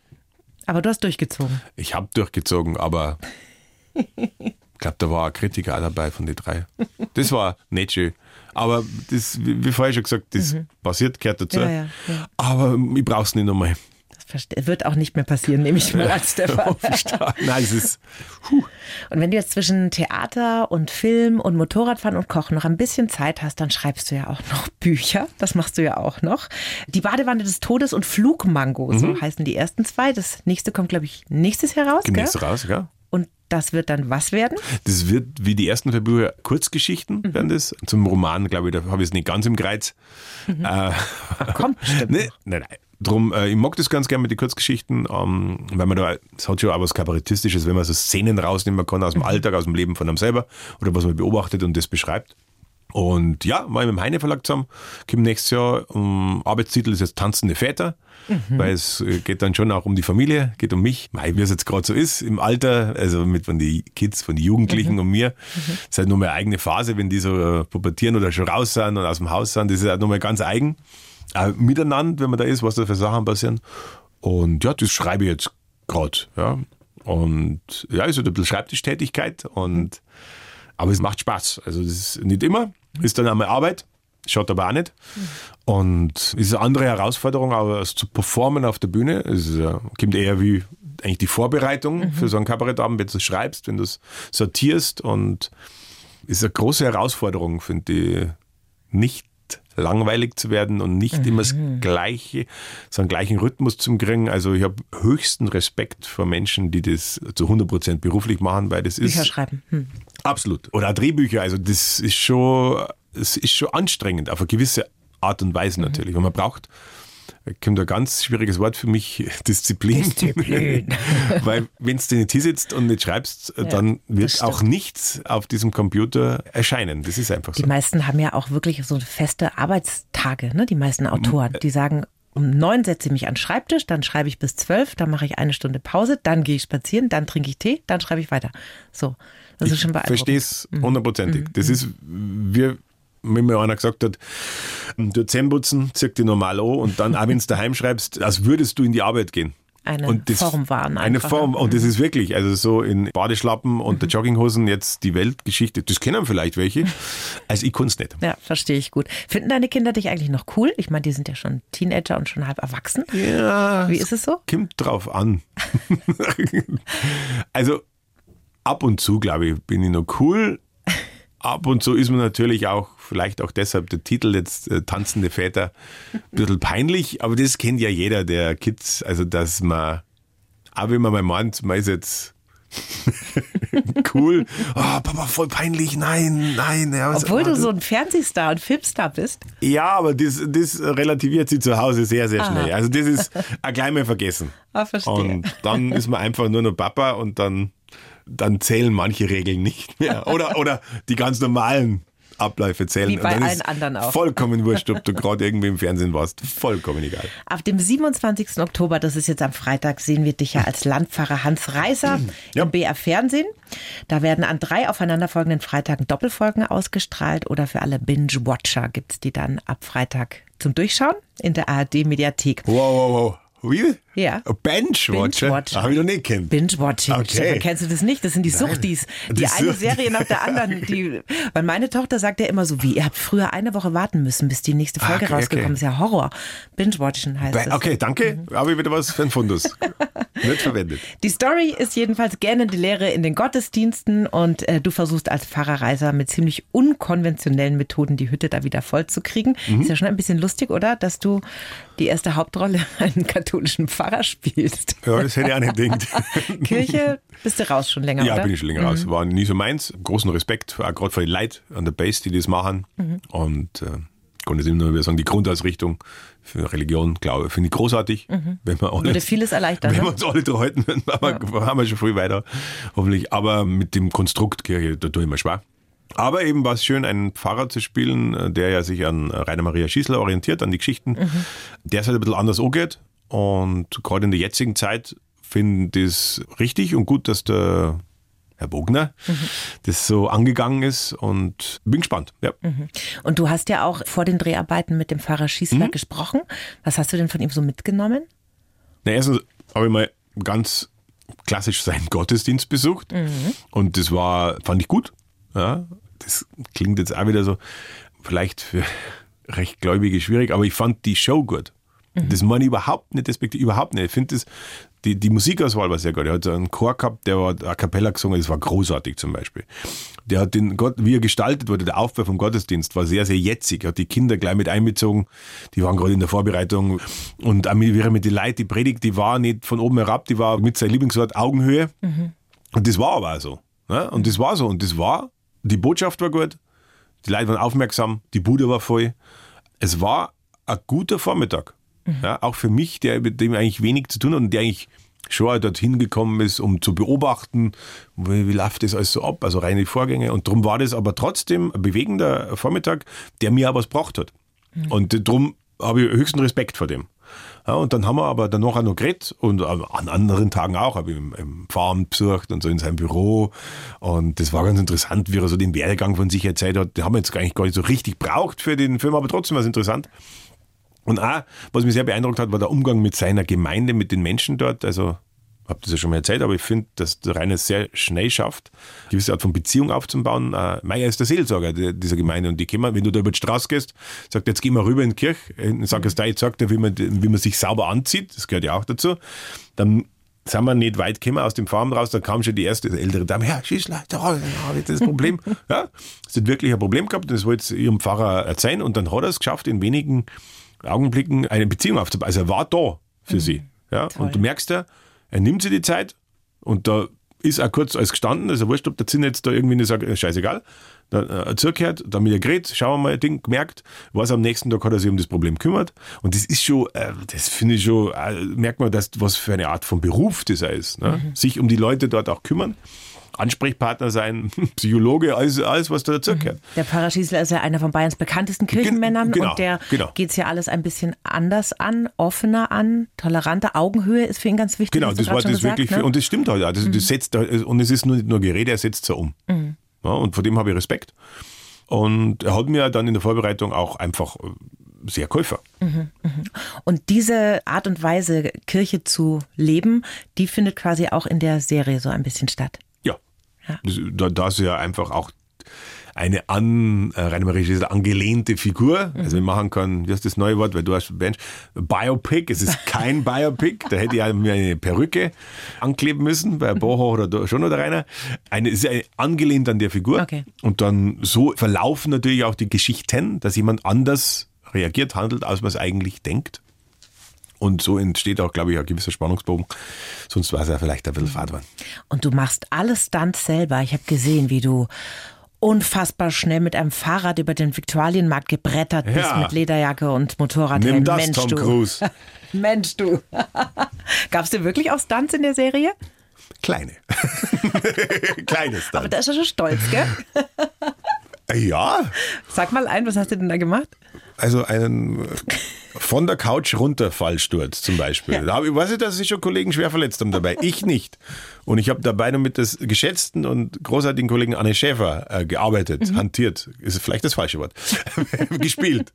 [SPEAKER 3] Aber du hast durchgezogen.
[SPEAKER 2] Ich habe durchgezogen, aber ich glaube, da war ein Kritiker dabei von den drei. Das war nicht schön. Aber das, wie vorher schon gesagt, das passiert, gehört dazu.
[SPEAKER 3] Mhm. Ja, ja, ja.
[SPEAKER 2] Aber ich brauche es nicht nochmal.
[SPEAKER 3] Das wird auch nicht mehr passieren, nehme ich mal als Stefan.
[SPEAKER 2] Nein, es ist.
[SPEAKER 3] Und wenn du jetzt zwischen Theater und Film und Motorradfahren und Kochen noch ein bisschen Zeit hast, dann schreibst du ja auch noch Bücher. Das machst du ja auch noch. Die Badewanne des Todes und Flugmango,
[SPEAKER 2] Mhm.
[SPEAKER 3] so heißen die ersten zwei. Das nächste kommt, glaube ich, nächstes Jahr raus. Gell?
[SPEAKER 2] raus, gell?
[SPEAKER 3] Das wird dann was werden?
[SPEAKER 2] Das wird wie die ersten vier Bücher Kurzgeschichten werden das. Zum Roman, glaube ich, da habe ich es nicht ganz im Kreuz. Äh,
[SPEAKER 3] Kommt bestimmt.
[SPEAKER 2] Nee, nein, nein. Drum, äh, ich mag das ganz gerne mit den Kurzgeschichten, ähm, weil man da, es hat schon auch was Kabarettistisches, wenn man so Szenen rausnehmen kann aus dem Alltag, aus dem Leben von einem selber oder was man beobachtet und das beschreibt. Und ja, mal mit dem Heine Verlag zusammen, kommt nächstes Jahr, um, Arbeitstitel ist jetzt Tanzende Väter, weil es äh, geht dann schon auch um die Familie, geht um mich, Mei, wie es jetzt gerade so ist im Alter, also mit von den Kids, von den Jugendlichen und mir. Das ist halt nur meine eigene Phase, wenn die so äh, pubertieren oder schon raus sind und aus dem Haus sind, das ist halt nochmal ganz eigen. Auch miteinander, wenn man da ist, was da für Sachen passieren. Und ja, das schreibe ich jetzt gerade. Ja. Und ja, ist halt ein bisschen Schreibtischtätigkeit und aber es macht Spaß. Also das ist nicht immer, ist dann einmal Arbeit, schaut aber auch nicht. Und es ist eine andere Herausforderung, aber es zu performen auf der Bühne, es äh, kommt eher wie eigentlich die Vorbereitung für so einen Kabarettabend, wenn du es schreibst, wenn du es sortierst und ist eine große Herausforderung, finde ich, nicht langweilig zu werden und nicht immer das gleiche, so einen gleichen Rhythmus zu kriegen. Also ich habe höchsten Respekt vor Menschen, die das zu 100% beruflich machen, weil das ist...
[SPEAKER 3] Bücher schreiben. Hm.
[SPEAKER 2] Absolut. Oder Drehbücher. Also das ist schon, es ist schon anstrengend, auf eine gewisse Art und Weise natürlich. Und man braucht, da kommt ein ganz schwieriges Wort für mich, Disziplin.
[SPEAKER 3] Disziplin.
[SPEAKER 2] Weil wenn du nicht sitzt und nicht schreibst, dann wird auch nichts auf diesem Computer erscheinen. Das ist einfach so.
[SPEAKER 3] Die meisten haben ja auch wirklich so feste Arbeitstage, ne? die meisten Autoren. Die sagen, um neun setze ich mich an den Schreibtisch, dann schreibe ich bis zwölf, dann mache ich eine Stunde Pause, dann gehe ich spazieren, dann trinke ich Tee, dann schreibe ich weiter. So, das ist schon beeindruckend.
[SPEAKER 2] verstehe es hundertprozentig. Das ist, wie wenn mir einer gesagt hat, du Zähneputzen, zieh dich normal an und dann, auch wenn du daheim schreibst, als würdest du in die Arbeit gehen.
[SPEAKER 3] Eine
[SPEAKER 2] das-
[SPEAKER 3] Form waren
[SPEAKER 2] Eine
[SPEAKER 3] einfach,
[SPEAKER 2] Form.
[SPEAKER 3] ne?
[SPEAKER 2] Und das ist wirklich, also so in Badeschlappen und der Jogginghosen jetzt die Weltgeschichte, das kennen vielleicht welche. Also ich kann es nicht.
[SPEAKER 3] Ja, verstehe ich gut. Finden deine Kinder dich eigentlich noch cool? Ich meine, die sind ja schon Teenager und schon halb erwachsen.
[SPEAKER 2] Ja,
[SPEAKER 3] Wie ist es so?
[SPEAKER 2] kommt drauf an. also ab und zu, glaube ich, bin ich noch cool. Ab und zu ist mir natürlich auch, vielleicht auch deshalb der Titel jetzt äh, Tanzende Väter, ein bisschen peinlich, aber das kennt ja jeder der Kids, also dass man, auch wenn man mal meint, man ist jetzt cool, oh, Papa, voll peinlich, nein, nein. Ja, was-
[SPEAKER 3] Obwohl du so ein Fernsehstar und Filmstar bist.
[SPEAKER 2] ja, aber das, das relativiert sie zu Hause sehr, sehr schnell. Also das ist ein gleich mal vergessen.
[SPEAKER 3] Ah, verstehe.
[SPEAKER 2] Und dann ist man einfach nur noch Papa und dann, dann zählen manche Regeln nicht mehr. Oder, oder die ganz normalen Abläufe zählen.
[SPEAKER 3] Wie bei
[SPEAKER 2] und dann
[SPEAKER 3] allen
[SPEAKER 2] ist
[SPEAKER 3] anderen auch.
[SPEAKER 2] Vollkommen wurscht, ob du gerade irgendwie im Fernsehen warst. Vollkommen egal.
[SPEAKER 3] Ab dem 27. Oktober, das ist jetzt am Freitag, sehen wir dich ja als Landpfarrer Hans Reiser
[SPEAKER 2] Ja.
[SPEAKER 3] im BR Fernsehen. Da werden an drei aufeinanderfolgenden Freitagen Doppelfolgen ausgestrahlt oder für alle Binge-Watcher gibt's die dann ab Freitag zum Durchschauen in der ARD-Mediathek.
[SPEAKER 2] Wow, wow, wow. Wie?
[SPEAKER 3] Ja.
[SPEAKER 2] Benchwatcher?
[SPEAKER 3] Binge-Watcher.
[SPEAKER 2] Habe ich noch nicht kennt.
[SPEAKER 3] Binge-Watching.
[SPEAKER 2] Okay.
[SPEAKER 3] Kennst du das nicht? Das sind die Suchtis. Die,
[SPEAKER 2] Die
[SPEAKER 3] eine
[SPEAKER 2] Sucht-
[SPEAKER 3] Serie nach der anderen. Die, weil meine Tochter sagt ja immer so, wie, ihr habt früher eine Woche warten müssen, bis die nächste Folge
[SPEAKER 2] Okay,
[SPEAKER 3] rausgekommen
[SPEAKER 2] okay.
[SPEAKER 3] ist. Ja, Horror. Binge-Watching heißt
[SPEAKER 2] Be-
[SPEAKER 3] es.
[SPEAKER 2] Okay, danke. Habe ich wieder was für ein Fundus. nicht verwendet.
[SPEAKER 3] Die Story ist jedenfalls gerne die Lehre in den Gottesdiensten und äh, du versuchst als Pfarrer Reiser mit ziemlich unkonventionellen Methoden die Hütte da wieder voll zu kriegen.
[SPEAKER 2] Mhm.
[SPEAKER 3] Ist ja schon ein bisschen lustig, oder? Dass du die erste Hauptrolle einen katholischen Pfarrer spielst.
[SPEAKER 2] Ja, das hätte ich auch nicht gedacht.
[SPEAKER 3] Kirche bist du raus schon länger,
[SPEAKER 2] Ja,
[SPEAKER 3] oder?
[SPEAKER 2] bin ich schon länger raus. War nie so meins. Großen Respekt, auch gerade für die Leute an der Base, die das machen. Und äh, kann das immer nur wieder sagen, die Grundausrichtung für Religion, glaube ich, finde ich großartig. Wenn wir alle,
[SPEAKER 3] Würde vieles erleichtern.
[SPEAKER 2] wenn wir
[SPEAKER 3] Ne?
[SPEAKER 2] uns alle dran halten, dann haben wir- haben wir schon früh weiter, hoffentlich. Aber mit dem Konstrukt Kirche, da tue ich mir schwer. Aber eben war es schön, einen Pfarrer zu spielen, äh, der ja sich an Rainer Maria Schießler orientiert, an die Geschichten, der es halt ein bisschen anders angeht. Und gerade in der jetzigen Zeit finde ich es richtig und gut, dass der Herr Bogner das so angegangen ist und bin gespannt. Ja.
[SPEAKER 3] Und du hast ja auch vor den Dreharbeiten mit dem Pfarrer Schießler
[SPEAKER 2] Mhm.
[SPEAKER 3] gesprochen. Was hast du denn von ihm so mitgenommen?
[SPEAKER 2] Na, erstens habe ich mal ganz klassisch seinen Gottesdienst besucht und das war, fand ich gut. Ja, das klingt jetzt auch wieder so, vielleicht für recht Gläubige schwierig, aber ich fand die Show gut. Das meine ich überhaupt nicht, respektive überhaupt nicht. Ich finde das, die, die Musikauswahl war sehr gut. Er hat so einen Chor gehabt, der war a cappella gesungen, das war großartig zum Beispiel. Der hat den Gott, wie er gestaltet wurde, der Aufbau vom Gottesdienst war sehr, sehr jetzig. Er hat die Kinder gleich mit einbezogen. Die waren gerade in der Vorbereitung. Und auch mit, wie er mit den Leuten, die Predigt, die war nicht von oben herab, die war mit seinem Lieblingswort Augenhöhe. Und das war aber auch so. Ne? Und das war so. Und das war, die Botschaft war gut, die Leute waren aufmerksam, die Bude war voll. Es war ein guter Vormittag. Ja, auch für mich, der mit dem eigentlich wenig zu tun hat und der eigentlich schon dorthin gekommen ist, um zu beobachten, wie, wie läuft das alles so ab, also reine Vorgänge. Und darum war das aber trotzdem ein bewegender Vormittag, der mir auch was gebracht hat. Und darum habe ich höchsten Respekt vor dem. Ja, und dann haben wir aber danach auch noch geredet und an anderen Tagen auch, habe ich im, im Pfarramt besucht und so in seinem Büro. Und das war ganz interessant, wie er so den Werdegang von sich erzählt hat. Den haben wir jetzt eigentlich gar nicht so richtig braucht für den Film, aber trotzdem war es interessant. Und auch, was mich sehr beeindruckt hat, war der Umgang mit seiner Gemeinde, mit den Menschen dort. Also, habe das ja schon mal erzählt, aber ich finde, dass der Rainer es sehr schnell schafft, eine gewisse Art von Beziehung aufzubauen. Äh, Meier ist der Seelsorger dieser Gemeinde und die kommen, wenn du da über die Straße gehst, sagt, jetzt gehen wir rüber in die Kirche, in Sakristei, sagt er, wie man, wie man sich sauber anzieht, das gehört ja auch dazu. Dann sind wir nicht weit gekommen aus dem Farm raus, da kam schon die erste ältere Dame, Herr Schießler, da habe ich das Problem. ja, sie hat wirklich ein Problem gehabt und das wollte ihrem Pfarrer erzählen und dann hat er es geschafft, in wenigen Augenblicken eine Beziehung aufzubauen. Also er war da für sie. Ja,
[SPEAKER 3] Toll.
[SPEAKER 2] und du merkst ja, er nimmt sich die Zeit und da ist er kurz als gestanden, also wurscht, ob der Zinn jetzt da irgendwie nicht sagt, äh, scheißegal, dann äh, zurückgehört, dann mit ihr geredet, schauen wir mal, Ding, gemerkt, was am nächsten Tag hat er sich um das Problem kümmert und das ist schon, äh, das finde ich schon, äh, merkt man, dass, was für eine Art von Beruf das ist, ne?
[SPEAKER 3] Mhm.
[SPEAKER 2] sich um die Leute dort auch kümmern, Ansprechpartner sein, Psychologe, alles, alles was da dazugehört.
[SPEAKER 3] Der Pfarrer Schießler ist ja einer von Bayerns bekanntesten Kirchenmännern
[SPEAKER 2] genau,
[SPEAKER 3] und der
[SPEAKER 2] genau.
[SPEAKER 3] geht es ja alles ein bisschen anders an, offener an, toleranter. Augenhöhe ist für ihn ganz wichtig.
[SPEAKER 2] Genau, das war das
[SPEAKER 3] gesagt,
[SPEAKER 2] wirklich,
[SPEAKER 3] ne?
[SPEAKER 2] und das stimmt halt auch. Das, das setzt, und es ist nur, nicht nur Gerede, er setzt es um. Ja, und vor dem habe ich Respekt. Und er hat mir dann in der Vorbereitung auch einfach äh, sehr geholfen.
[SPEAKER 3] Und diese Art und Weise, Kirche zu leben, die findet quasi auch in der Serie so ein bisschen statt.
[SPEAKER 2] Ja. Da, da ist ja einfach auch eine an äh, Rainer Schäfer angelehnte Figur. Also wir machen kann, wie heißt das neue Wort, weil du hast Bench, Biopic, es ist kein Biopic, da hätte ich ja mir eine Perücke ankleben müssen, bei Boho oder schon oder Rainer. Eine, es ist eine, angelehnt an der Figur.
[SPEAKER 3] Okay.
[SPEAKER 2] Und dann so verlaufen natürlich auch die Geschichten, dass jemand anders reagiert, handelt, als man es eigentlich denkt. Und so entsteht auch, glaube ich, ein gewisser Spannungsbogen. Sonst war es ja vielleicht ein bisschen fad worden.
[SPEAKER 3] Und du machst alles Stunts selber. Ich habe gesehen, wie du unfassbar schnell mit einem Fahrrad über den Viktualienmarkt gebrettert bist
[SPEAKER 2] Ja.
[SPEAKER 3] mit Lederjacke und Motorradhelm.
[SPEAKER 2] Nimm das,
[SPEAKER 3] Mensch,
[SPEAKER 2] Tom
[SPEAKER 3] du.
[SPEAKER 2] Cruise.
[SPEAKER 3] Mensch, du. Gab es dir wirklich auch Stunts in der Serie?
[SPEAKER 2] Kleine. Kleines
[SPEAKER 3] Aber
[SPEAKER 2] dann.
[SPEAKER 3] da ist er schon stolz, gell?
[SPEAKER 2] Ja,
[SPEAKER 3] Sag mal ein, was hast du denn da gemacht?
[SPEAKER 2] also einen von der Couch runterfallsturz zum Beispiel. Da hab ich weiß ich, dass sich schon Kollegen schwer verletzt haben dabei. Ich nicht. Und ich habe dabei noch mit des geschätzten und großartigen Kollegen Anne Schäfer äh, gearbeitet, hantiert, ist vielleicht das falsche Wort, gespielt.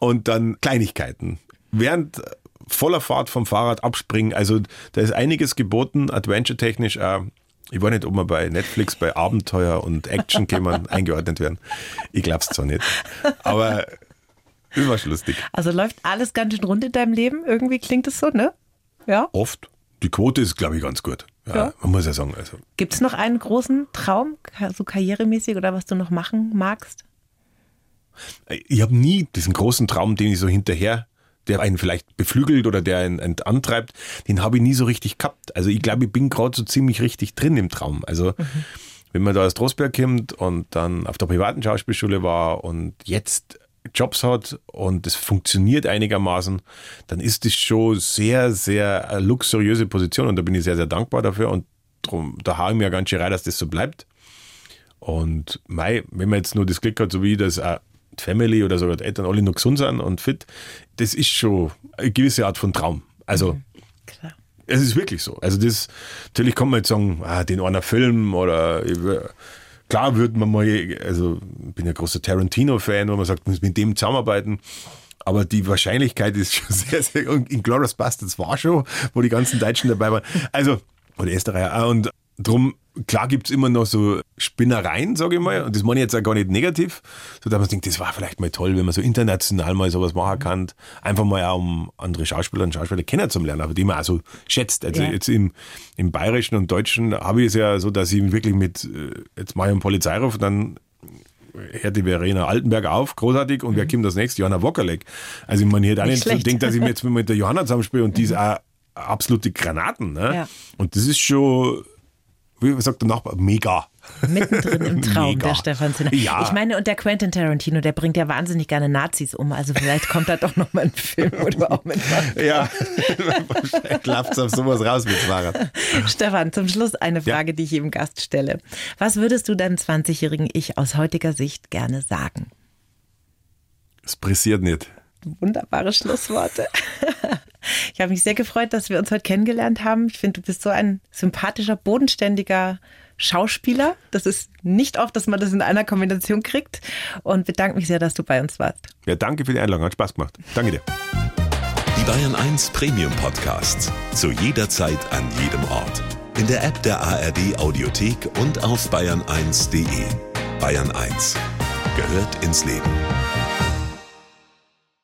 [SPEAKER 2] Und dann Kleinigkeiten. Während äh, voller Fahrt vom Fahrrad abspringen, also da ist einiges geboten, adventure-technisch. Äh, ich weiß nicht, ob wir bei Netflix bei Abenteuer und Action kämen eingeordnet werden. Ich glaub's zwar nicht. Aber war schon lustig.
[SPEAKER 3] Also läuft alles ganz schön rund in deinem Leben? Irgendwie klingt es so, ne? Ja.
[SPEAKER 2] Oft. Die Quote ist, glaube ich, ganz gut. Ja,
[SPEAKER 3] Ja.
[SPEAKER 2] Man muss ja sagen, also
[SPEAKER 3] Gibt es noch einen großen Traum, so karrieremäßig oder was du noch machen magst?
[SPEAKER 2] ich habe nie diesen großen Traum, den ich so hinterher der einen vielleicht beflügelt oder der einen, einen antreibt, den habe ich nie so richtig gehabt. Also ich glaube, ich bin gerade so ziemlich richtig drin im Traum. Also mhm. wenn man da aus Trostberg kommt und dann auf der privaten Schauspielschule war und jetzt Jobs hat und es funktioniert einigermaßen, dann ist das schon sehr, sehr eine luxuriöse Position und da bin ich sehr, sehr dankbar dafür und drum, da haue ich mir ganz schön rein, dass das so bleibt. Und mei, wenn man jetzt nur das Glück hat, so wie das auch die Family oder sogar die Eltern alle noch gesund sind und fit, das ist schon eine gewisse Art von Traum. Also, mhm, klar. es ist wirklich so. Also, das, natürlich kann man jetzt sagen, ah, den einer Film oder klar würde man mal, also ich bin ja großer Tarantino-Fan, wo man sagt, man muss mit dem zusammenarbeiten. Aber die Wahrscheinlichkeit ist schon sehr, sehr. In Glorious Bastards war schon, wo die ganzen Deutschen dabei waren. Also, oder Österreicher. Und drum, klar gibt es immer noch so Spinnereien, sage ich mal. Und das meine ich jetzt auch gar nicht negativ. So, dass man denkt, das war vielleicht mal toll, wenn man so international mal sowas machen kann. Einfach mal auch, um andere Schauspieler und Schauspieler kennenzulernen, aber die man auch so schätzt. Also ja. jetzt im, im Bayerischen und Deutschen habe ich es ja so, dass ich wirklich mit, äh, jetzt mache ich einen Polizeiruf, dann hört die Verena Altenberg auf, großartig, und wer mhm. kommt das nächste? Johanna Wockerleck. Also ich meine, ich hätte auch nicht, nicht so denkt, dass ich mir jetzt mit der Johanna zusammenspiele und die ist mhm. auch absolute Granaten. Ne? Ja. Und das ist schon wie sagt der Nachbar, mega.
[SPEAKER 3] Mittendrin im Traum, Mega. der Stefan Zinner. Ja. Ich meine, und der Quentin Tarantino, der bringt ja wahnsinnig gerne Nazis um. Also vielleicht kommt da doch noch mal ein Film, du auch mit
[SPEAKER 2] Ja, klappt es auf sowas raus mit Fahrrad.
[SPEAKER 3] Stefan, zum Schluss eine Frage, ja. die ich jedem Gast stelle. Was würdest du deinem 20-jährigen Ich aus heutiger Sicht gerne sagen?
[SPEAKER 2] Es pressiert nicht.
[SPEAKER 3] Wunderbare Schlussworte. Ich habe mich sehr gefreut, dass wir uns heute kennengelernt haben. Ich finde, du bist so ein sympathischer, bodenständiger Schauspieler. Das ist nicht oft, dass man das in einer Kombination kriegt. Und bedanke mich sehr, dass du bei uns warst.
[SPEAKER 2] Ja, danke für die Einladung. Hat Spaß gemacht. Danke dir.
[SPEAKER 4] Die Bayern 1 Premium Podcasts. Zu jeder Zeit, an jedem Ort. In der App der ARD Audiothek und auf bayern1.de. Bayern 1 gehört ins Leben.